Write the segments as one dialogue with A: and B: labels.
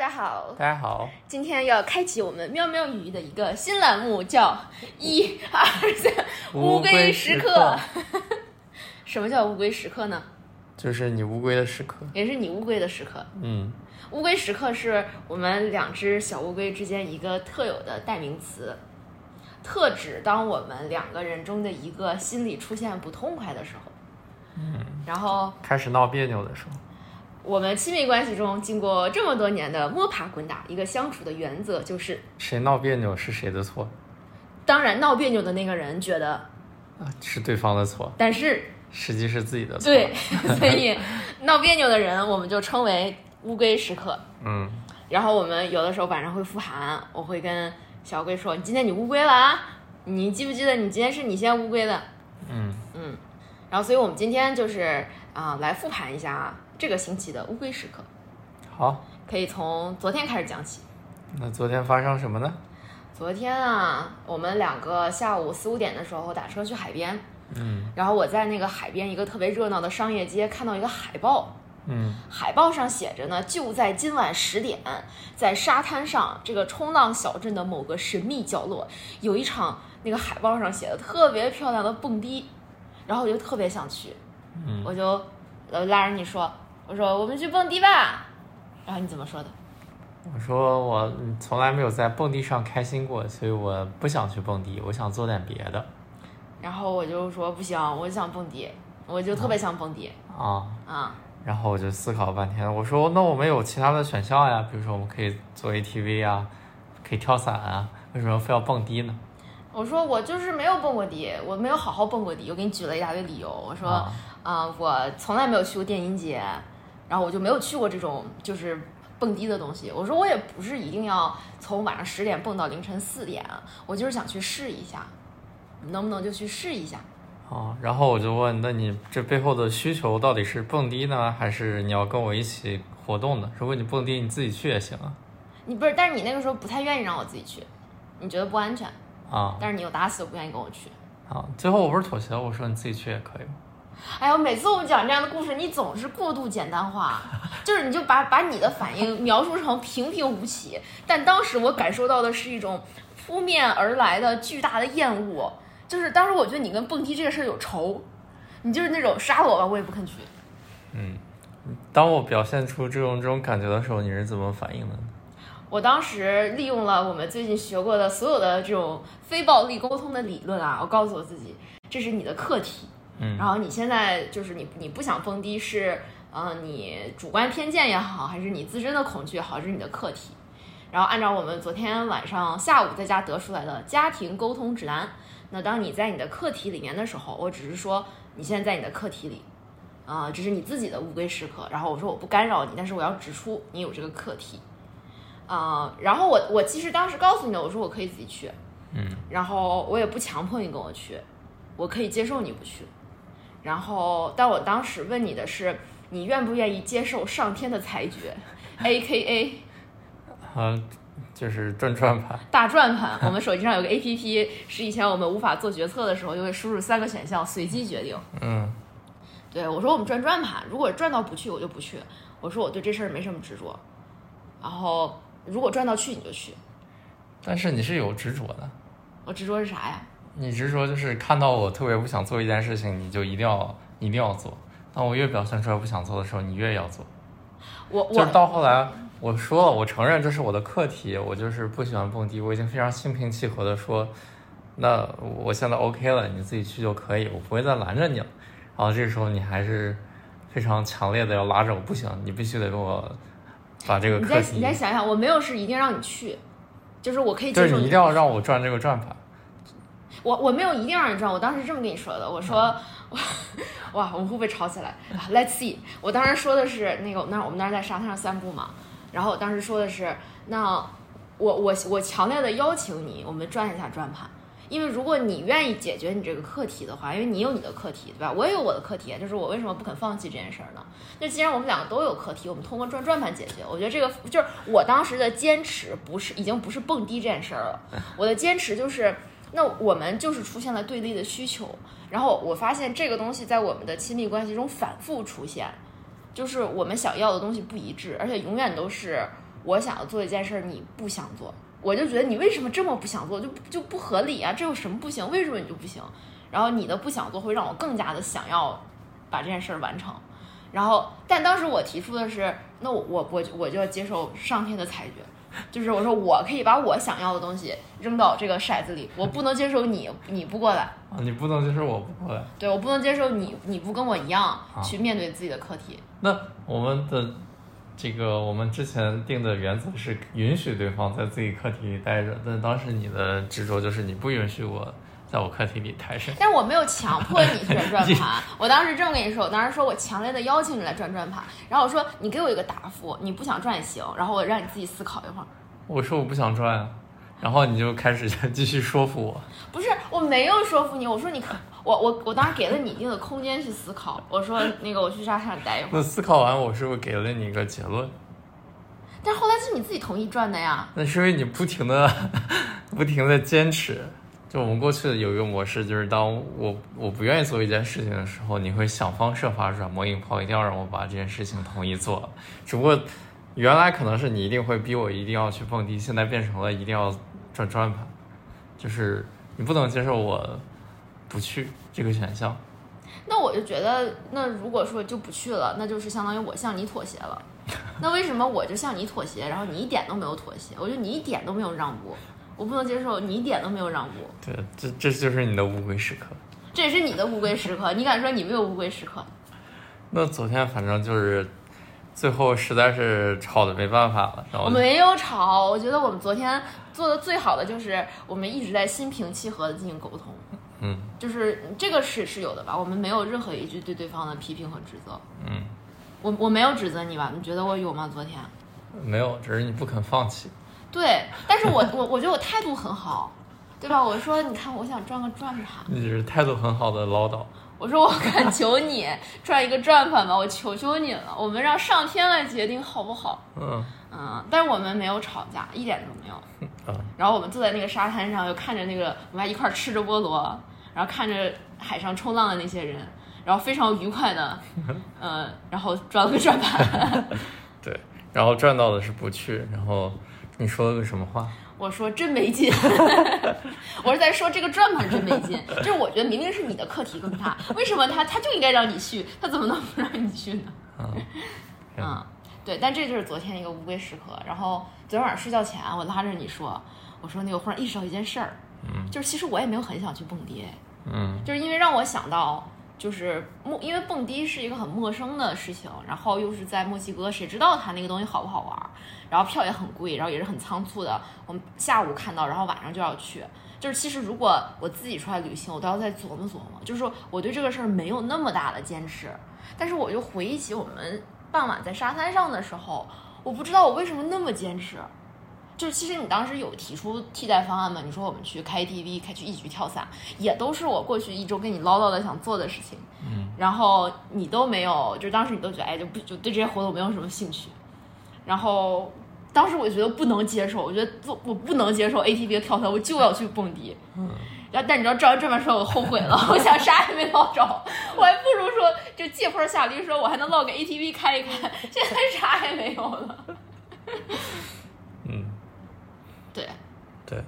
A: 家好，
B: 大家好，
A: 今天要开启我们喵喵语的一个新栏目，叫 一二三乌龟时刻。什么叫乌龟时刻呢？
B: 就是你乌龟的时刻。
A: 也是你乌龟的时刻。
B: 嗯，
A: 乌龟时刻是我们两只小乌龟之间一个特有的代名词，特指当我们两个人中的一个心里出现不痛快的时候。
B: 嗯，
A: 然后
B: 开始闹别扭的时候。
A: 我们亲密关系中经过这么多年的摸爬滚打，一个相处的原则就是
B: 谁闹别扭是谁的错。
A: 当然，闹别扭的那个人觉得
B: 啊是对方的错，
A: 但是
B: 实际是自己的错。
A: 对，所以闹别扭的人我们就称为乌龟时刻。
B: 嗯，
A: 然后我们有的时候晚上会复盘，我会跟小龟说：“你今天你乌龟了啊？你记不记得你今天是你先乌龟的？”
B: 嗯
A: 嗯，然后所以我们今天就是啊、来复盘一下这个星期的乌龟时刻，
B: 好，
A: 可以从昨天开始讲起。
B: 那昨天发生什么呢？
A: 昨天啊，我们两个下午四五点的时候打车去海边，
B: 嗯。
A: 然后我在那个海边一个特别热闹的商业街看到一个海报，
B: 嗯。
A: 海报上写着呢，就在今晚十点，在沙滩上这个冲浪小镇的某个神秘角落，有一场那个海报上写的特别漂亮的蹦迪，然后我就特别想去，
B: 嗯，
A: 我就呃拉着你说，我说我们去蹦迪吧，然后你怎么说的？
B: 我说我嗯从来没有在蹦迪上开心过，所以我不想去蹦迪，我想做点别的。
A: 然后我就说不行，我想蹦迪，我就特别想蹦迪
B: 啊，
A: 啊。
B: 然后我就思考了半天，我说那我们有其他的选项呀，比如说我们可以做 ATV 啊，可以跳伞啊，为什么非要蹦迪呢？
A: 我说我就是没有蹦过迪，我没有好好蹦过迪。我给你举了一大堆理由。我说，啊、
B: 啊
A: 我从来没有去过电音节，然后我就没有去过这种就是蹦迪的东西。我说我也不是一定要从晚上十点蹦到凌晨四点，我就是想去试一下，能不能就去试一下？
B: 哦，然后我就问，那你这背后的需求到底是蹦迪呢，还是你要跟我一起活动呢？如果你蹦迪，你自己去也行啊。
A: 你不是，但是你那个时候不太愿意让我自己去，你觉得不安全，
B: 啊
A: 但是你又打死不愿意跟我去。
B: 啊！最后我不是妥协了，我说你自己去也可以吗？
A: 哎呦，每次我们讲这样的故事，你总是过度简单化，就是你就把把你的反应描述成平平无奇，但当时我感受到的是一种扑面而来的巨大的厌恶，就是当时我觉得你跟蹦迪这个事儿有仇，你就是那种杀了我吧，我也不肯去。
B: 嗯，当我表现出这种这种感觉的时候，你是怎么反应的？
A: 我当时利用了我们最近学过的所有的这种非暴力沟通的理论啊，我告诉我自己，这是你的课题，
B: 嗯
A: 然后你现在就是你你不想蹦迪是，呃，你主观偏见也好，还是你自身的恐惧也好，这是你的课题。然后按照我们昨天晚上下午在家得出来的家庭沟通指南，那当你在你的课题里面的时候，我只是说你现在在你的课题里，啊、这是你自己的乌龟时刻。然后我说我不干扰你，但是我要指出你有这个课题，啊、然后我我其实当时告诉你的，我说我可以自己去，
B: 嗯
A: 然后我也不强迫你跟我去，我可以接受你不去。然后，但我当时问你的是，你愿不愿意接受上天的裁决，A K A
B: 嗯，就是转转盘。
A: 大转盘。我们手机上有个 A P P，是以前我们无法做决策的时候，就会输入三个选项，随机决定。
B: 嗯
A: 对我说我们转转盘，如果转到不去，我就不去。我说我对这事儿没什么执着。然后如果转到去，你就去。
B: 但是你是有执着的，
A: 我执着是啥呀？
B: 你是说就是看到我特别不想做一件事情，你就一定要一定要做。当我越表现出来不想做的时候，你越要做。
A: 我
B: 就是
A: 我
B: 到后来，我说了，我承认这是我的课题，我就是不喜欢蹦迪，我已经非常心平气和的说，那我现在 OK 了，你自己去就可以，我不会再拦着你了。然后这个时候你还是非常强烈的要拉着我，不行，你必须得跟我把这个课题
A: 你，再想想，我没有是一定让你去，就是我可以接受
B: 就是你一定要让我转这个转盘。
A: 我我没有一定让你转，我当时这么跟你说的，我说，哇，我们会不会吵起来啊？Let's see，我当时说的是那个，那我们当时在沙滩上散步嘛，然后我当时说的是，那我我我强烈的邀请你，我们转一下转盘，因为如果你愿意解决你这个课题的话，因为你有你的课题，对吧？我也有我的课题，就是我为什么不肯放弃这件事儿呢？那既然我们两个都有课题，我们通过转转盘解决。我觉得这个就是我当时的坚持，不是已经不是蹦迪这件事儿了，我的坚持就是。那我们就是出现了对立的需求，然后我发现这个东西在我们的亲密关系中反复出现，就是我们想要的东西不一致，而且永远都是我想要做一件事儿，你不想做，我就觉得你为什么这么不想做，就就不合理啊？这有什么不行？为什么你就不行？然后你的不想做会让我更加的想要把这件事儿完成。然后，但当时我提出的是，那我我我我就要接受上天的裁决，就是我说我可以把我想要的东西扔到这个骰子里，我不能接受你你不过来，
B: 啊，你不能接受我不过来。
A: 对我不能接受你你不跟我一样
B: 啊
A: 去面对自己的课题。
B: 那我们的这个我们之前定的原则是允许对方在自己课题里待着，但当时你的执着就是你不允许我在我客厅里抬身。
A: 但我没有强迫你转转盘，我当时这么跟你说，我当时说我强烈的邀请你来转转盘，然后我说你给我一个答复，你不想转也行，然后我让你自己思考一会儿。
B: 我说我不想转啊，然后你就开始 继续说服我。
A: 不是，我没有说服你，我说你可，我我我当时给了你一定的空间去思考，我说那个我去沙滩上待一会儿，
B: 那思考完，我是不是给了你一个结论？
A: 但后来是你自己同意转的呀。
B: 那是因为你不停的、不停的坚持。就我们过去的有一个模式，就是当我我不愿意做一件事情的时候，你会想方设法软磨硬泡，一定要让我把这件事情同意做。只不过原来可能是你一定会逼我一定要去蹦迪，现在变成了一定要转转盘，就是你不能接受我不去这个选项。
A: 那我就觉得，那如果说就不去了，那就是相当于我向你妥协了。那为什么我就向你妥协，然后你一点都没有妥协？我觉得你一点都没有让步，我不能接受你一点都没有让步。
B: 对，这这就是你的乌龟时刻。
A: 这也是你的乌龟时刻，你敢说你没有乌龟时刻？
B: 那昨天反正就是最后实在是吵的没办法了，然后
A: 我没有吵，我觉得我们昨天做的最好的就是我们一直在心平气和的进行沟通，
B: 嗯
A: 就是这个是是有的吧？我们没有任何一句对对方的批评和指责。
B: 嗯，
A: 我我没有指责你吧？你觉得我有吗？昨天？
B: 没有，只是你不肯放弃。
A: 对，但是我我我觉得我态度很好，对吧？我说你看，我想转个转盘，
B: 你只是态度很好的唠叨。
A: 我说我恳求你转一个转盘吧，我求求你了，我们让上天来决定好不好？
B: 嗯
A: 嗯，但是我们没有吵架，一点都没有。
B: 啊，
A: 然后我们坐在那个沙滩上，又看着那个我们还一块儿吃着菠萝，然后看着海上冲浪的那些人，然后非常愉快的，嗯，然后转了个转盘。
B: 对，然后转到的是不去，然后你说了个什么话？
A: 我说真没劲，我是在说这个转盘真没劲，就是我觉得明明是你的课题更大，为什么他他就应该让你去，他怎么能不让你去呢？
B: 嗯，
A: 嗯，对，但这就是昨天一个乌龟时刻。然后昨天晚上睡觉前，我拉着你说，我说那个忽然意识到一件事儿，
B: 嗯
A: 就是其实我也没有很想去蹦迪，
B: 嗯
A: 就是因为让我想到，就是陌，因为蹦迪是一个很陌生的事情，然后又是在墨西哥，谁知道它那个东西好不好玩？然后票也很贵，然后也是很仓促的，我们下午看到，然后晚上就要去。就是其实如果我自己出来旅行，我都要再琢磨琢磨。就是说我对这个事儿没有那么大的坚持，但是我就回忆起我们傍晚在沙滩上的时候，我不知道我为什么那么坚持。就是其实你当时有提出替代方案吗？你说我们去开 KTV，开去一局跳伞，也都是我过去一周跟你唠叨的想做的事情。
B: 嗯，
A: 然后你都没有，就当时你都觉得哎，就不就对这些活动没有什么兴趣。然后当时我觉得不能接受，我觉得做我不能接受 ATV 的跳伞，我就要去蹦迪。
B: 嗯，
A: 然后但你知道照完这么说，我后悔了，我想啥也没捞着，我还不如说就借坡下驴，说我还能捞个 ATV 开一开，现在啥也没有了。
B: 嗯，
A: 对，
B: 对。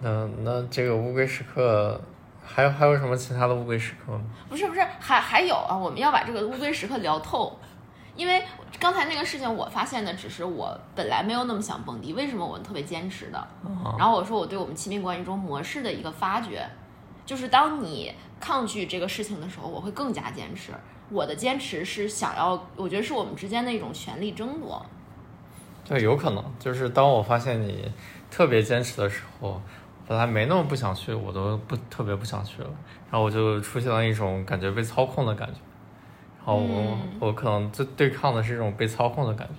B: 那那这个乌龟时刻，还有还有什么其他的乌龟时刻吗？
A: 不是不是，还还有啊，我们要把这个乌龟时刻聊透，因为刚才那个事情我发现的只是我本来没有那么想蹦迪，为什么我特别坚持的？
B: 啊
A: 然后我说我对我们亲密关系中模式的一个发掘，就是当你抗拒这个事情的时候，我会更加坚持。我的坚持是想要，我觉得是我们之间的一种权力争夺。
B: 对，有可能就是当我发现你特别坚持的时候，本来没那么不想去，我都不特别不想去了，然后我就出现了一种感觉被操控的感觉，然后我、
A: 嗯
B: 我可能最对抗的是这种被操控的感觉。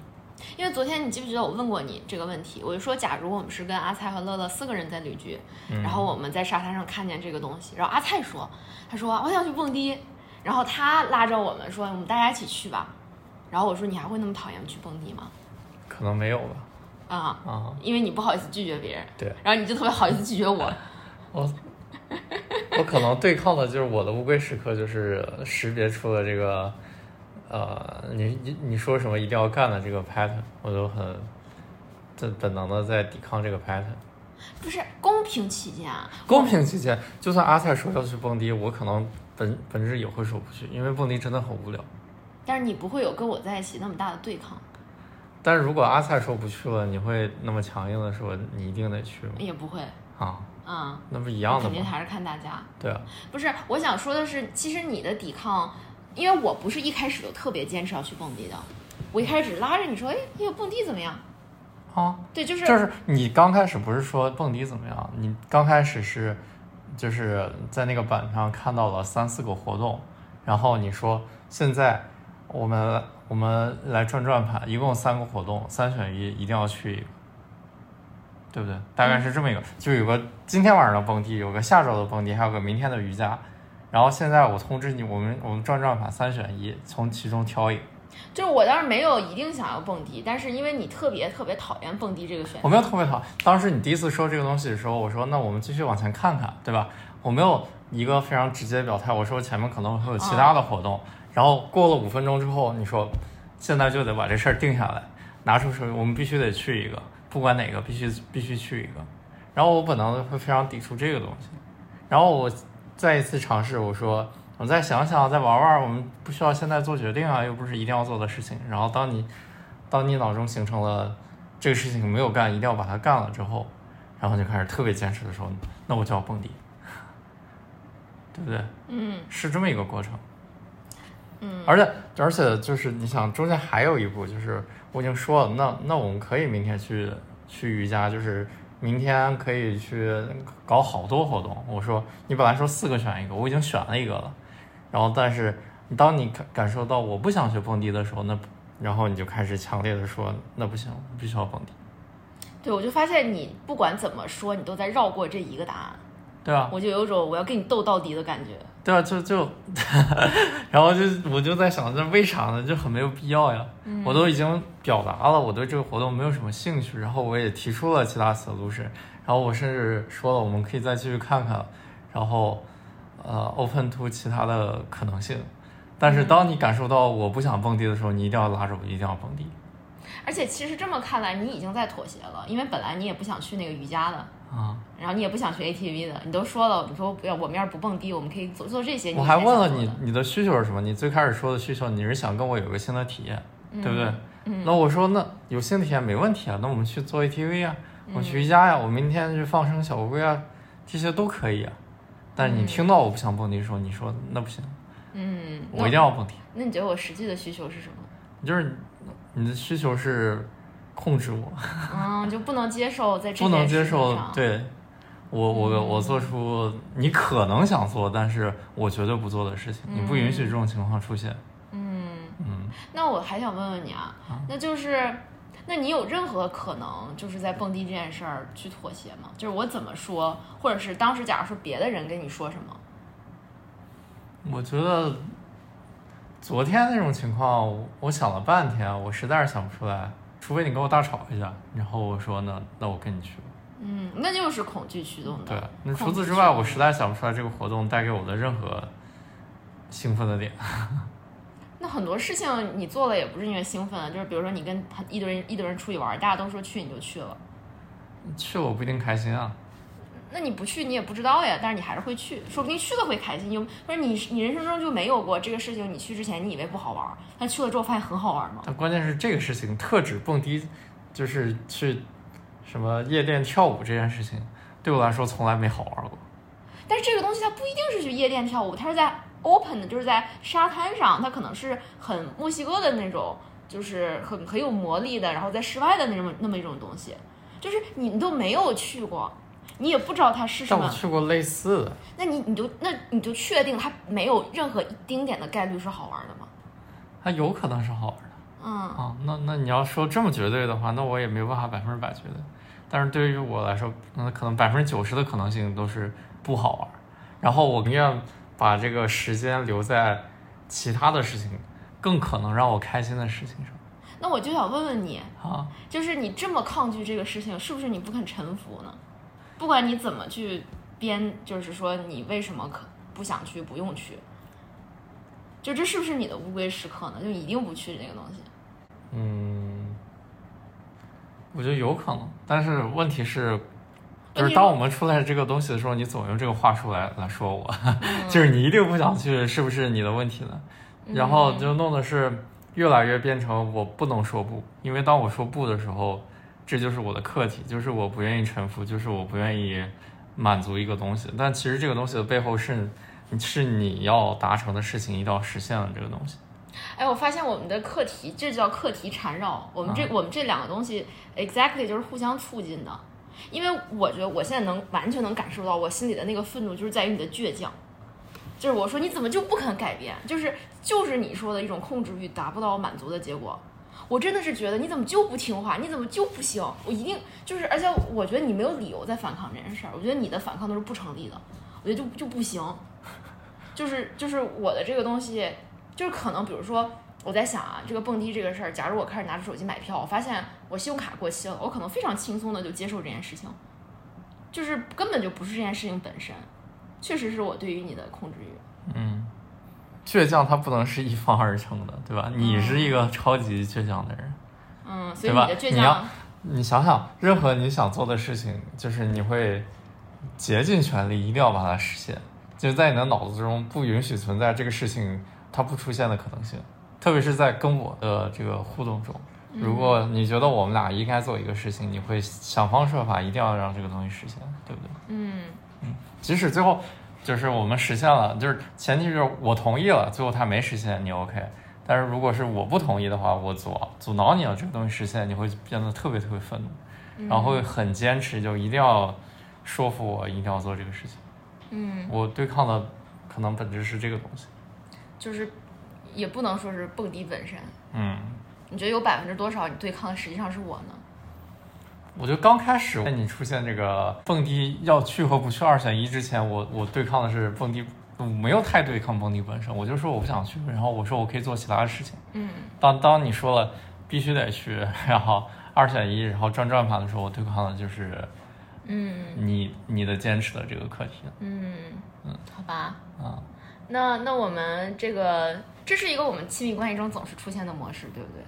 A: 因为昨天你记不记得我问过你这个问题？我就说，假如我们是跟阿菜和乐乐四个人在旅居，
B: 嗯
A: 然后我们在沙滩上看见这个东西，然后阿菜说，他说我想去蹦迪，然后他拉着我们说，我们大家一起去吧。然后我说，你还会那么讨厌去蹦迪吗？
B: 可能没有吧，
A: 啊，
B: 啊，
A: 因为你不好意思拒绝别人，
B: 对
A: 然后你就特别好意思拒绝我。
B: 我我可能对抗的就是我的乌龟时刻，就是识别出了这个呃，你你你说什么一定要干的这个 pattern，我就很本本能的在抵抗这个 pattern。
A: 不是公平起见啊，
B: 公平起见，就算阿菜说要去蹦迪，我可能本本质也会说不去，因为蹦迪真的很无聊。
A: 但是你不会有跟我在一起那么大的对抗，
B: 但是如果阿菜说不去了，你会那么强硬的说你一定得去吗？
A: 也不会，
B: 啊，
A: 嗯，
B: 那不一样的吗？
A: 肯定还是看大家。
B: 对啊，
A: 不是，我想说的是，其实你的抵抗，因为我不是一开始就特别坚持要去蹦迪的，我一开始拉着你说，哎，那个蹦迪怎么样？
B: 啊，
A: 对，就是
B: 就是你刚开始不是说蹦迪怎么样？你刚开始是就是在那个板上看到了三四个活动，然后你说现在我们我们来转转盘，一共三个活动，三选一，一定要去一个，对不对？大概是这么一个，就有个今天晚上的蹦迪，有个下周的蹦迪，还有个明天的瑜伽。然后现在我通知你，我们我们转转盘三选一，从其中挑一个。
A: 就是我倒是没有一定想要蹦迪，但是因为你特别特别讨厌蹦迪这个选项，
B: 我没有特别讨。当时你第一次说这个东西的时候，我说那我们继续往前看看，对吧？我没有一个非常直接的表态，我说前面可能会有其他的活动。然后过了五分钟之后，你说现在就得把这事儿定下来，拿出手，我们必须得去一个，不管哪个，必须必须去一个。然后我本能的会非常抵触这个东西。然后我再一次尝试，我说我再想想，再玩玩，我们不需要现在做决定啊，又不是一定要做的事情。然后当你当你脑中形成了这个事情没有干，一定要把它干了之后，然后就开始特别坚持的时候，那我就要蹦迪，对不对？
A: 嗯
B: 是这么一个过程。
A: 嗯，
B: 而且而且就是你想中间还有一步，就是我已经说了，那那我们可以明天去去瑜伽，就是明天可以去搞好多活动。我说你本来说四个选一个，我已经选了一个了，然后但是当你感感受到我不想学蹦迪的时候，那然后你就开始强烈的说那不行，我必须要蹦迪，
A: 对，我就发现你不管怎么说，你都在绕过这一个答案，
B: 对吧？
A: 我就有种我要跟你斗到底的感觉。
B: 对啊，就就，然后就我就在想，这为啥呢？就很没有必要呀。我都已经表达了我对这个活动没有什么兴趣，然后我也提出了其他 solution，然后我甚至说了我们可以再继续看看，然后呃 open to 其他的可能性。但是当你感受到我不想蹦迪的时候，你一定要拉着我，一定要蹦迪
A: 而且其实这么看来，你已经在妥协了，因为本来你也不想去那个瑜伽的，
B: 啊！
A: 然后你也不想学 ATV 的，你都说了，你说不要，我们要是不蹦迪，我们可以做做这些。
B: 我还问了你你的需求是什么？你最开始说的需求，你是想跟我有个新的体验，对不对？
A: 嗯
B: 那我说那有新的体验没问题啊，那我们去做 ATV 啊，
A: 嗯
B: 我去瑜伽呀、我明天去放生小乌龟啊，这些都可以啊。但是你听到我不想蹦迪的时候，你说那不行，
A: 嗯，
B: 我一定要蹦迪。
A: 那你觉得我实际的需求是什么？
B: 就是你的需求是控制我，
A: 嗯，就不能接受在这
B: 不能接受对我我
A: 嗯
B: 我做出你可能想做，但是我绝对不做的事情，你不允许这种情况出现。
A: 嗯，
B: 嗯，
A: 那我还想问问你啊，那就是，那你有任何可能就是在蹦迪这件事儿去妥协吗？就是我怎么说，或者是当时假如说别的人跟你说什么，
B: 我觉得昨天那种情况，我我想了半天，我实在是想不出来，除非你跟我大吵一架，然后我说那那我跟你去吧。
A: 嗯，那就是恐惧驱动的。
B: 对，那除此之外，我实在想不出来这个活动带给我的任何兴奋的点。
A: 那很多事情你做了也不是因为兴奋啊，就是比如说你跟他一堆人一堆人出去玩，大家都说去你就去了，
B: 去我不一定开心啊。
A: 那你不去你也不知道呀，但是你还是会去，说不定去了会开心。有不是你你人生中就没有过这个事情，你去之前你以为不好玩，但去了之后发现很好玩吗？
B: 但关键是这个事情特指蹦迪，就是去什么夜店跳舞这件事情，对我来说从来没好玩过。
A: 但是这个东西它不一定是去夜店跳舞，它是在 open 的，就是在沙滩上，它可能是很墨西哥的那种，就是很很有魔力的，然后在室外的那种那么一种东西，就是你都没有去过，你也不知道它是什么
B: 但我，去过类似的，
A: 那你你就那你就确定它没有任何一丁点的概率是好玩的吗？
B: 它有可能是好玩的
A: 嗯
B: 啊。那那你要说这么绝对的话，那我也没有办法百分之百绝对。但是对于我来说，那可能百分之九十的可能性都是不好玩。然后我宁愿把这个时间留在其他的事情，更可能让我开心的事情上
A: 那我就想问问你，
B: 啊。
A: 就是你这么抗拒这个事情，是不是你不肯臣服呢？不管你怎么去编，就是说你为什么可不想去，不用去，就这是不是你的乌龟时刻呢？就一定不去这个东西。
B: 嗯，我觉得有可能，但是问题是，就
A: 是
B: 是当我们出来这个东西的时候，你总用这个话术来来说我，
A: 嗯
B: 就是你一定不想去，是不是你的问题呢？然后就弄的是越来越变成我不能说不，因为当我说不的时候，这就是我的课题，就是我不愿意臣服，就是我不愿意满足一个东西。但其实这个东西的背后是是你要达成的事情，一定要实现了这个东西。
A: 哎，我发现我们的课题，这叫课题缠绕。我们这、我们这两个东西，exactly 就是互相促进的。因为我觉得我现在能完全能感受到我心里的那个愤怒，就是在于你的倔强。就是我说你怎么就不肯改变？就是就是你说的一种控制欲达不到满足的结果。我真的是觉得你怎么就不听话？你怎么就不行？我一定就是，而且我觉得你没有理由在反抗这件事儿。我觉得你的反抗都是不成立的。我觉得就就不行。就是就是我的这个东西，就是可能比如说我在想啊，这个蹦迪这个事儿，假如我开始拿着手机买票，我发现我信用卡过期了，我可能非常轻松的就接受这件事情，就是根本就不是这件事情本身，确实是我对于你的控制欲。
B: 嗯，倔强它不能是一方而成的，对吧？你是一个超级倔强的人，
A: 嗯，所以
B: 对吧
A: 你的倔
B: 你要
A: 强，
B: 你想想，任何你想做的事情，就是你会竭尽全力，一定要把它实现，就是在你的脑子中不允许存在这个事情它不出现的可能性，特别是在跟我的这个互动中。如果你觉得我们俩应该做一个事情，你会想方设法一定要让这个东西实现，对不对？
A: 嗯嗯
B: 即使最后就是我们实现了，就是前提就是我同意了，最后他没实现，你 OK。但是如果是我不同意的话，我阻阻挠你了这个东西实现，你会变得特别特别愤怒，然后会很坚持，就一定要说服我一定要做这个事情。
A: 嗯，
B: 我对抗的可能本质是这个东西。
A: 就是也不能说是蹦迪本身。
B: 嗯，
A: 你觉得有百分之多少你对抗的实际上是我呢？
B: 我觉得刚开始在你出现这个蹦迪要去和不去二选一之前，我我对抗的是蹦迪，我没有太对抗蹦迪本身，我就说我不想去，然后我说我可以做其他的事情。
A: 嗯
B: 当当你说了必须得去，然后二选一，然后转转盘的时候，我对抗的就是
A: 嗯
B: 你你的坚持的这个课题
A: 嗯嗯，好吧。
B: 啊。
A: 那那我们这个这是一个我们亲密关系中总是出现的模式，对不对？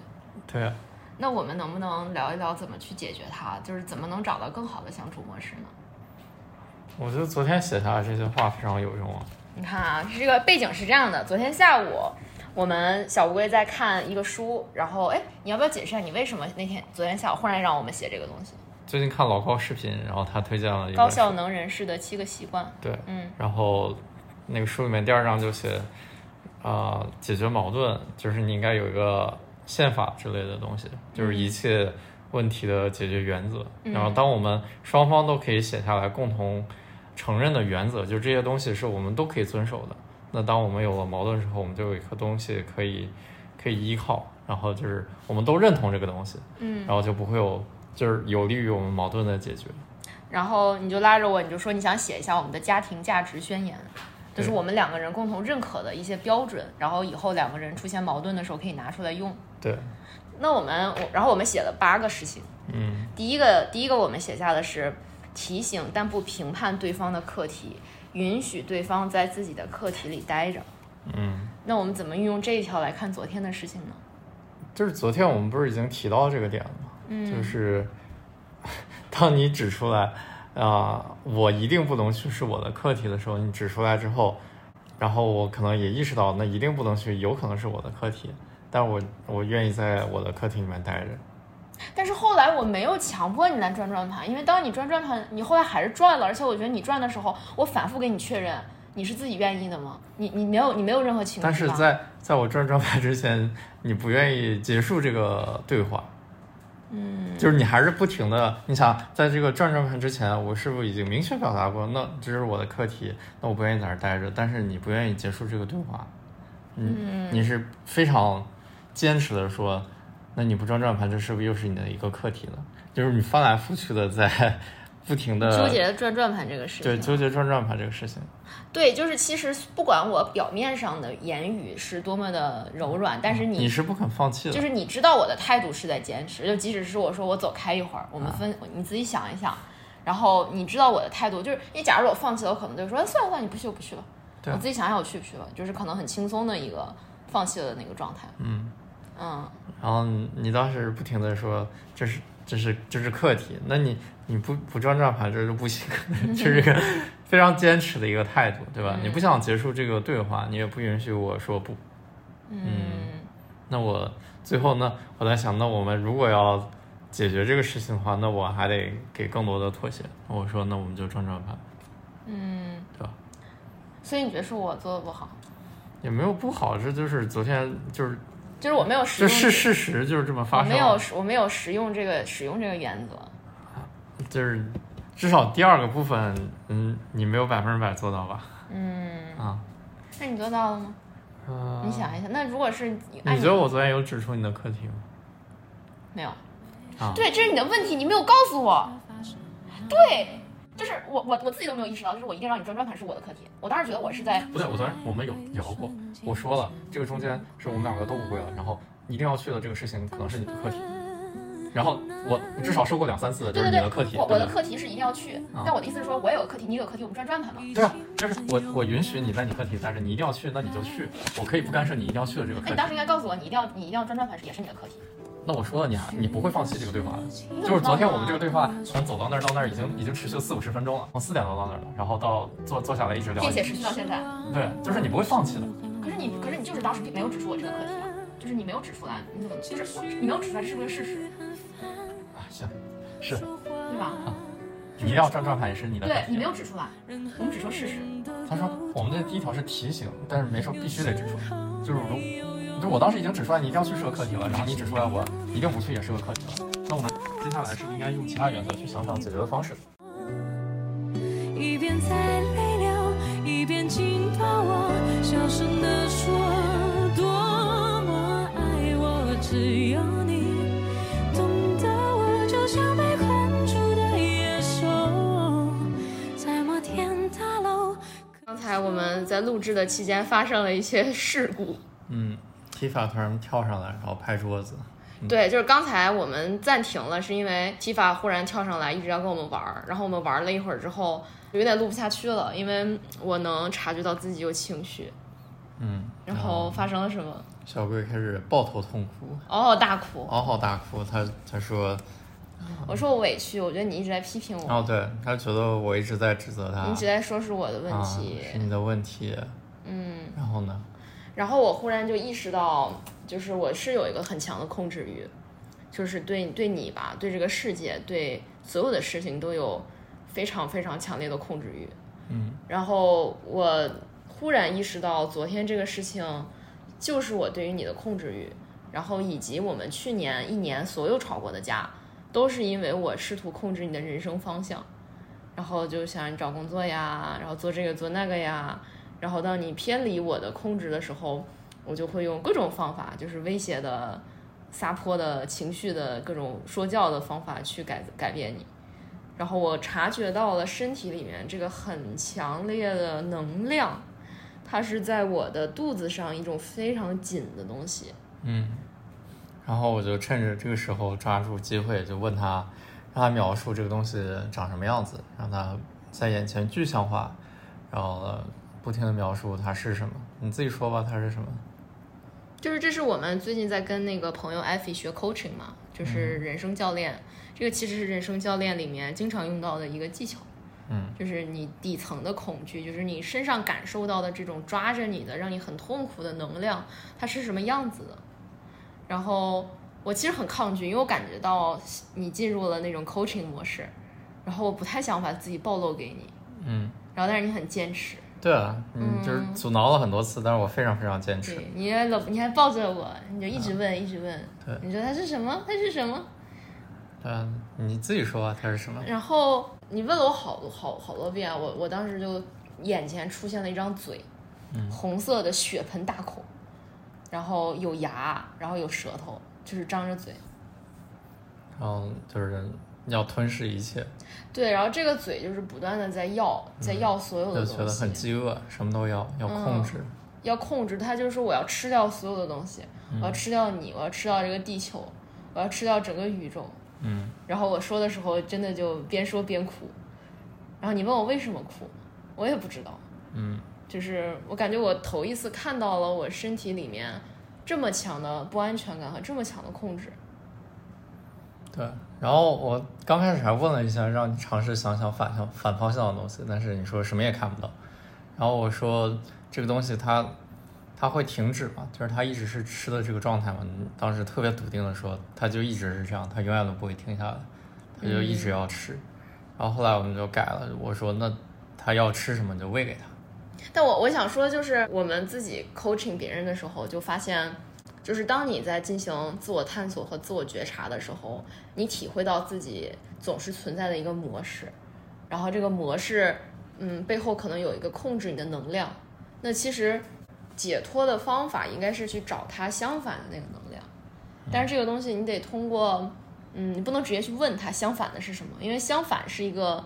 B: 对啊，
A: 那我们能不能聊一聊怎么去解决它？就是怎么能找到更好的相处模式呢？
B: 我觉得昨天写下来这些话非常有用啊。
A: 你看啊，这个背景是这样的：昨天下午，我们小乌龟在看一个书，然后哎，你要不要解释一下你为什么那天昨天下午忽然让我们写这个东西？
B: 最近看老高视频，然后他推荐了一
A: 高，效能人士的七个习惯。
B: 对，
A: 嗯
B: 然后那个书里面第二章就写，啊、解决矛盾就是你应该有一个宪法之类的东西，就是一切问题的解决原则。
A: 嗯
B: 然后当我们双方都可以写下来共同承认的原则，就这些东西是我们都可以遵守的。那当我们有了矛盾之后，我们就有一颗东西可以可以依靠，然后就是我们都认同这个东西，
A: 嗯，
B: 然后就不会有就是有利于我们矛盾的解决。
A: 然后你就拉着我，你就说你想写一下我们的家庭价值宣言，就是我们两个人共同认可的一些标准，然后以后两个人出现矛盾的时候可以拿出来用。
B: 对，
A: 那我们我然后我们写了八个事情，
B: 嗯
A: 第一个第一个我们写下的是提醒但不评判对方的课题，允许对方在自己的课题里待着。
B: 嗯。
A: 那我们怎么运用这一条来看昨天的事情呢？
B: 就是昨天我们不是已经提到这个点了吗？
A: 嗯
B: 就是 当你指出来，啊、我一定不能去是我的课题的时候，你指出来之后，然后我可能也意识到，那一定不能去，有可能是我的课题，但我我愿意在我的课题里面待着。
A: 但是后来我没有强迫你来转转盘，因为当你转转盘，你后来还是转了，而且我觉得你转的时候，我反复给你确认你是自己愿意的吗？你你没有你没有任何情绪？
B: 但是在在我转转盘之前，你不愿意结束这个对话，
A: 嗯。
B: 就是你还是不停的，你想在这个转转盘之前，我是不是已经明确表达过，那这是我的课题，那我不愿意在这儿待着，但是你不愿意结束这个对话，嗯，你是非常坚持的说，那你不转转盘，这是不是又是你的一个课题了？就是你翻来覆去的在不停的
A: 纠结转转盘这个事情，
B: 对纠结转转盘这个事情，
A: 对，就是其实不管我表面上的言语是多么的柔软，但是
B: 你你是不肯放弃的，
A: 就是你知道我的态度是在坚持，就即使是我说我走开一会儿，我
B: 啊。
A: 们分，你自己想一想，然后你知道我的态度，就是因为假如我放弃了，我可能就说哎算了算了，你不去就不去了。
B: 对。
A: 我自己想想我去不去吧，就是可能很轻松的一个放弃了那个状态。
B: 嗯，
A: 嗯，
B: 然后你当时不停的说这是这是这是课题，那你你不不转转盘这就不行，就是一个 非常坚持的一个态度，对吧？
A: 嗯
B: 你不想结束这个对话，你也不允许我说不。
A: 嗯
B: 那我最后呢，我在想，那我们如果要解决这个事情的话，那我还得给更多的妥协。我说，那我们就转转盘，
A: 嗯，
B: 对吧？
A: 所以你觉得是我做的不好，
B: 也没有不好，这就是昨天就是
A: 就是我没有使
B: 这
A: 用
B: 是事实，就是这么发生。
A: 我没有我没有使用这个使用这个原则。
B: 就是至少第二个部分，嗯，你没有百分之百做到吧？
A: 嗯，
B: 啊，
A: 那你做到了吗？
B: 嗯、
A: 你想一想，那如果是按
B: 你觉得我昨天有指出你的课题吗？
A: 没有？
B: 啊，
A: 对，这是你的问题，你没有告诉我。对，就是我我我自己都没有意识到，就是我一定让你转转盘是我的课题。我当时觉得我是在
B: 不对，我昨天我们有聊过，我说了，这个中间是我们两个都不会了，然后一定要去的这个事情可能是你的课题，然后我至少说过两三次，就是你的课题，
A: 我我的课题是一定要去，
B: 啊
A: 但我的意思是说，我也有课题，你有课题，我们转转盘嘛。
B: 对啊，就是我我允许你在你课题，但是你一定要去，那你就去，我可以不干涉你一定要去的这个课题
A: 那你当。时应该告诉我，你一定要你一定要转转盘也是你的课题。
B: 那我说了，你还你不会放弃这个对话的，就是昨天我们这个对话从走到那儿到那儿已经已经持续了四五十分钟了，从四点多到那儿了，然后到坐坐下来一直聊
A: 并，且持续到现在。
B: 对，就是你不会放弃的。
A: 可是你，可是你就是当时没有指出我这个课题啊，就是你没有指出来，你怎么就是我你没有指出来，这是不是事实？
B: 啊，行，是
A: 对吧？
B: 你一定要转转盘也是你的
A: 对你没。有指出来，我们只说事实。
B: 他说我们的第一条是提醒，但是没说必须得指出，就是如就我当时已经指出来你一定要去是个课题了，然后你指出来我一定不去也是个课题了。那我们接下来是不是应该用其他原则去想想解决的方式？
C: 一边在泪流，一边紧抱我，小声地说多么爱我，只有
A: 才我们在录制的期间发生了一些事故，
B: 嗯，Tifa 突然跳上来，然后拍桌子。
A: 对，就是刚才我们暂停了，是因为 Tifa 忽然跳上来，一直要跟我们玩儿，然后我们玩了一会儿之后，有点录不下去了，因为我能察觉到自己有情绪，
B: 嗯，
A: 然后发生了什么？
B: 小贵开始抱头痛哭，
A: 嗷嗷大哭。
B: 嗷嗷大哭。他他说，
A: 我说我委屈，我觉得你一直在批评我，
B: 哦，对他觉得我一直在指责他，
A: 你一直在说是我的问
B: 啊，
A: 题。
B: 是你的问题。
A: 嗯，
B: 然后呢？
A: 然后我忽然就意识到，就是我是有一个很强的控制欲，就是对对你吧，对这个世界，对所有的事情都有非常非常强烈的控制欲。
B: 嗯
A: 然后我忽然意识到，昨天这个事情就是我对于你的控制欲，然后以及我们去年一年所有吵过的架，都是因为我试图控制你的人生方向，然后就想你找工作呀，然后做这个做那个呀，然后当你偏离我的控制的时候，我就会用各种方法，就是威胁的、撒泼的、情绪的各种说教的方法去改改变你。然后我察觉到了身体里面这个很强烈的能量，它是在我的肚子上一种非常紧的东西。
B: 嗯，然后我就趁着这个时候抓住机会，就问他，让他描述这个东西长什么样子，让他在眼前具象化，然后不停的描述它是什么。你自己说吧，它是什么？
A: 就是这是我们最近在跟那个朋友艾菲学 coaching 嘛，就是人生教练。这个其实是人生教练里面经常用到的一个技巧。
B: 嗯，
A: 就是你底层的恐惧，就是你身上感受到的这种抓着你的、让你很痛苦的能量，它是什么样子的？然后我其实很抗拒，因为我感觉到你进入了那种 coaching 模式，然后我不太想把自己暴露给你，
B: 嗯，
A: 然后但是你很坚持，
B: 对啊，你就是阻挠了很多次，但是我非常非常坚持。
A: 对，你还搂，你还抱着我，你就一直问，一直问，
B: 对
A: 你说它是什么？它是什么？
B: 对啊，你自己说吧，它是什么？
A: 然后你问了我好多好好多遍，我我当时就眼前出现了一张嘴，红色的血盆大口，然后有牙，然后有舌头，就是张着嘴。
B: 然后就是要吞噬一切，
A: 对，然后这个嘴就是不断的在要，在要所有的
B: 就觉得很，饥饿，什么都要，要控制。
A: 要控制它，就是说我要吃掉所有的东西，我要吃掉你，我要吃掉这个地球，我要吃掉整个宇宙。
B: 嗯，
A: 然后我说的时候，真的就边说边哭。然后你问我为什么哭，我也不知道。
B: 嗯，
A: 就是我感觉我头一次看到了我身体里面这么强的不安全感和这么强的控制。
B: 对，然后我刚开始还问了一下，让你尝试想想反向反方向的东西，但是你说什么也看不到。然后我说这个东西它它会停止吗？就是它一直是吃的这个状态嘛？你当时特别笃定的说，它就一直是这样，它永远都不会停下来，它就一直要吃。然后后来我们就改了，我说那它要吃什么就喂给它。
A: 但我我想说，就是我们自己 coaching 别人的时候，就发现，就是当你在进行自我探索和自我觉察的时候，你体会到自己总是存在的一个模式，然后这个模式，嗯，背后可能有一个控制你的能量。那其实解脱的方法应该是去找它相反的那个能量，但是这个东西你得通过，嗯，你不能直接去问它相反的是什么，因为相反是一个，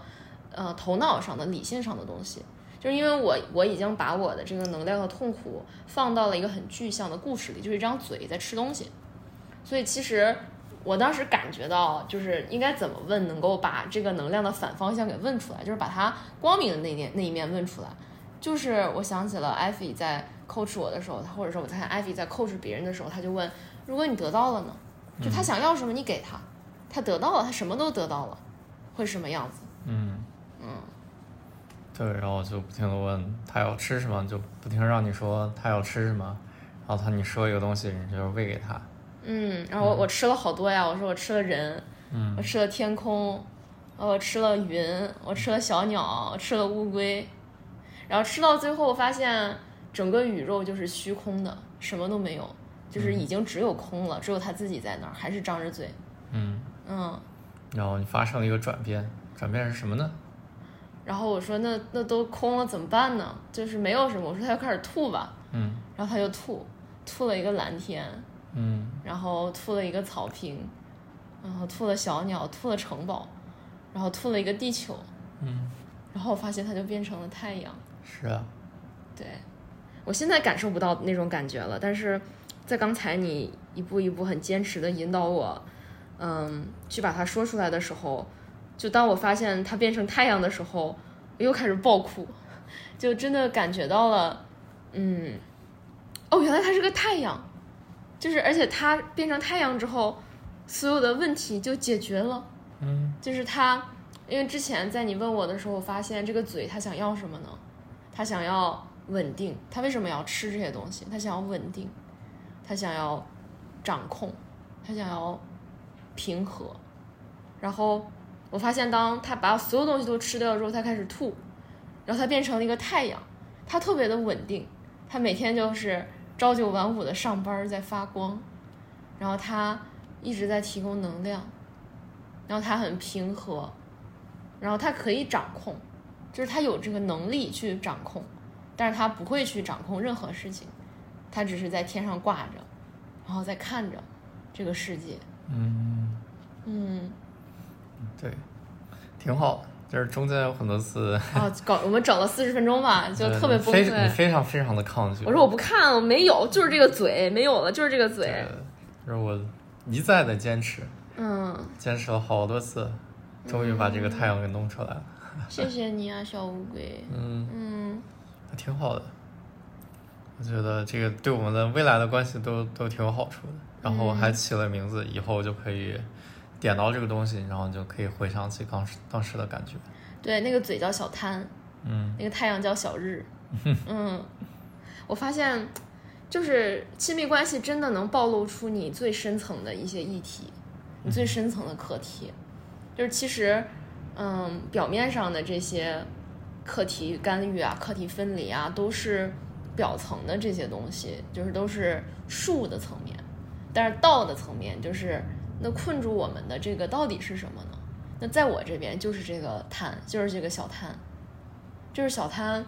A: 呃，头脑上的、理性上的东西。就是因为我我已经把我的这个能量和痛苦放到了一个很具象的故事里，就是一张嘴在吃东西，所以其实我当时感觉到，就是应该怎么问能够把这个能量的反方向给问出来，就是把它光明的那面那一面问出来。就是我想起了艾菲在 coach 我的时候，他或者说我在看艾菲在 coach 别人的时候，他就问：如果你得到了呢？就他想要什么你给他，他得到了，他什么都得到了，会什么样子？
B: 嗯
A: 嗯。
B: 对，然后我就不停的问他要吃什么，就不停让你说他要吃什么，然后他你说一个东西，你就喂给他。
A: 嗯，然后我我吃了好多呀，我说我吃了人，
B: 嗯
A: 我吃了天空，我吃了云，我吃了小鸟，我吃了乌龟，然后吃到最后发现整个宇宙就是虚空的，什么都没有，就是已经只有空了，只有他自己在那儿，还是张着嘴。
B: 嗯，
A: 嗯，
B: 然后你发生了一个转变，转变是什么呢？
A: 然后我说那那都空了怎么办呢？就是没有什么，我说他就开始吐吧，
B: 嗯
A: 然后他就吐，吐了一个蓝天，
B: 嗯
A: 然后吐了一个草坪，然后吐了小鸟，吐了城堡，然后吐了一个地球，
B: 嗯，
A: 然后我发现它就变成了太阳。
B: 是啊，
A: 对，我现在感受不到那种感觉了，但是在刚才你一步一步很坚持的引导我，嗯，去把它说出来的时候，就当我发现它变成太阳的时候，我又开始爆哭，就真的感觉到了，嗯，哦，原来它是个太阳，就是而且它变成太阳之后，所有的问题就解决了。
B: 嗯
A: 就是它，因为之前在你问我的时候，我发现这个嘴它想要什么呢？它想要稳定，它为什么要吃这些东西？它想要稳定，它想要掌控，它想要平和。然后我发现，当他把所有东西都吃掉之后，他开始吐，然后他变成了一个太阳，他特别的稳定，他每天就是朝九晚五的上班，在发光，然后他一直在提供能量。然后他很平和，然后他可以掌控，就是他有这个能力去掌控，但是他不会去掌控任何事情，他只是在天上挂着，然后在看着这个世界。
B: 嗯，
A: 嗯，
B: 对，挺好的。就是中间有很多次，
A: 哦，搞我们整了四十分钟吧，就特别崩溃。
B: 非常非常的抗拒。
A: 我说我不看，我没有，就是这个嘴没有了，就是这个嘴
B: 对。，就是我一再的坚持，
A: 嗯，
B: 坚持了好多次，终于把这个太阳给弄出来了。
A: 谢谢你啊，小乌龟。
B: 嗯，
A: 嗯，
B: 还挺好的。我觉得这个对我们的未来的关系都都挺有好处的。然后我还起了名字，以后就可以点到这个东西，然后就可以回想起当时当时的感觉。
A: 对，那个嘴叫小贪。
B: 嗯
A: 那个太阳叫小日。嗯，我发现，就是亲密关系真的能暴露出你最深层的一些议题，你最深层的课题。就是其实，嗯，表面上的这些课题干预啊、课题分离啊，都是表层的这些东西，就是都是术的层面。但是道的层面，就是那困住我们的这个到底是什么呢？那在我这边就是这个贪，就是这个小贪。就是小贪，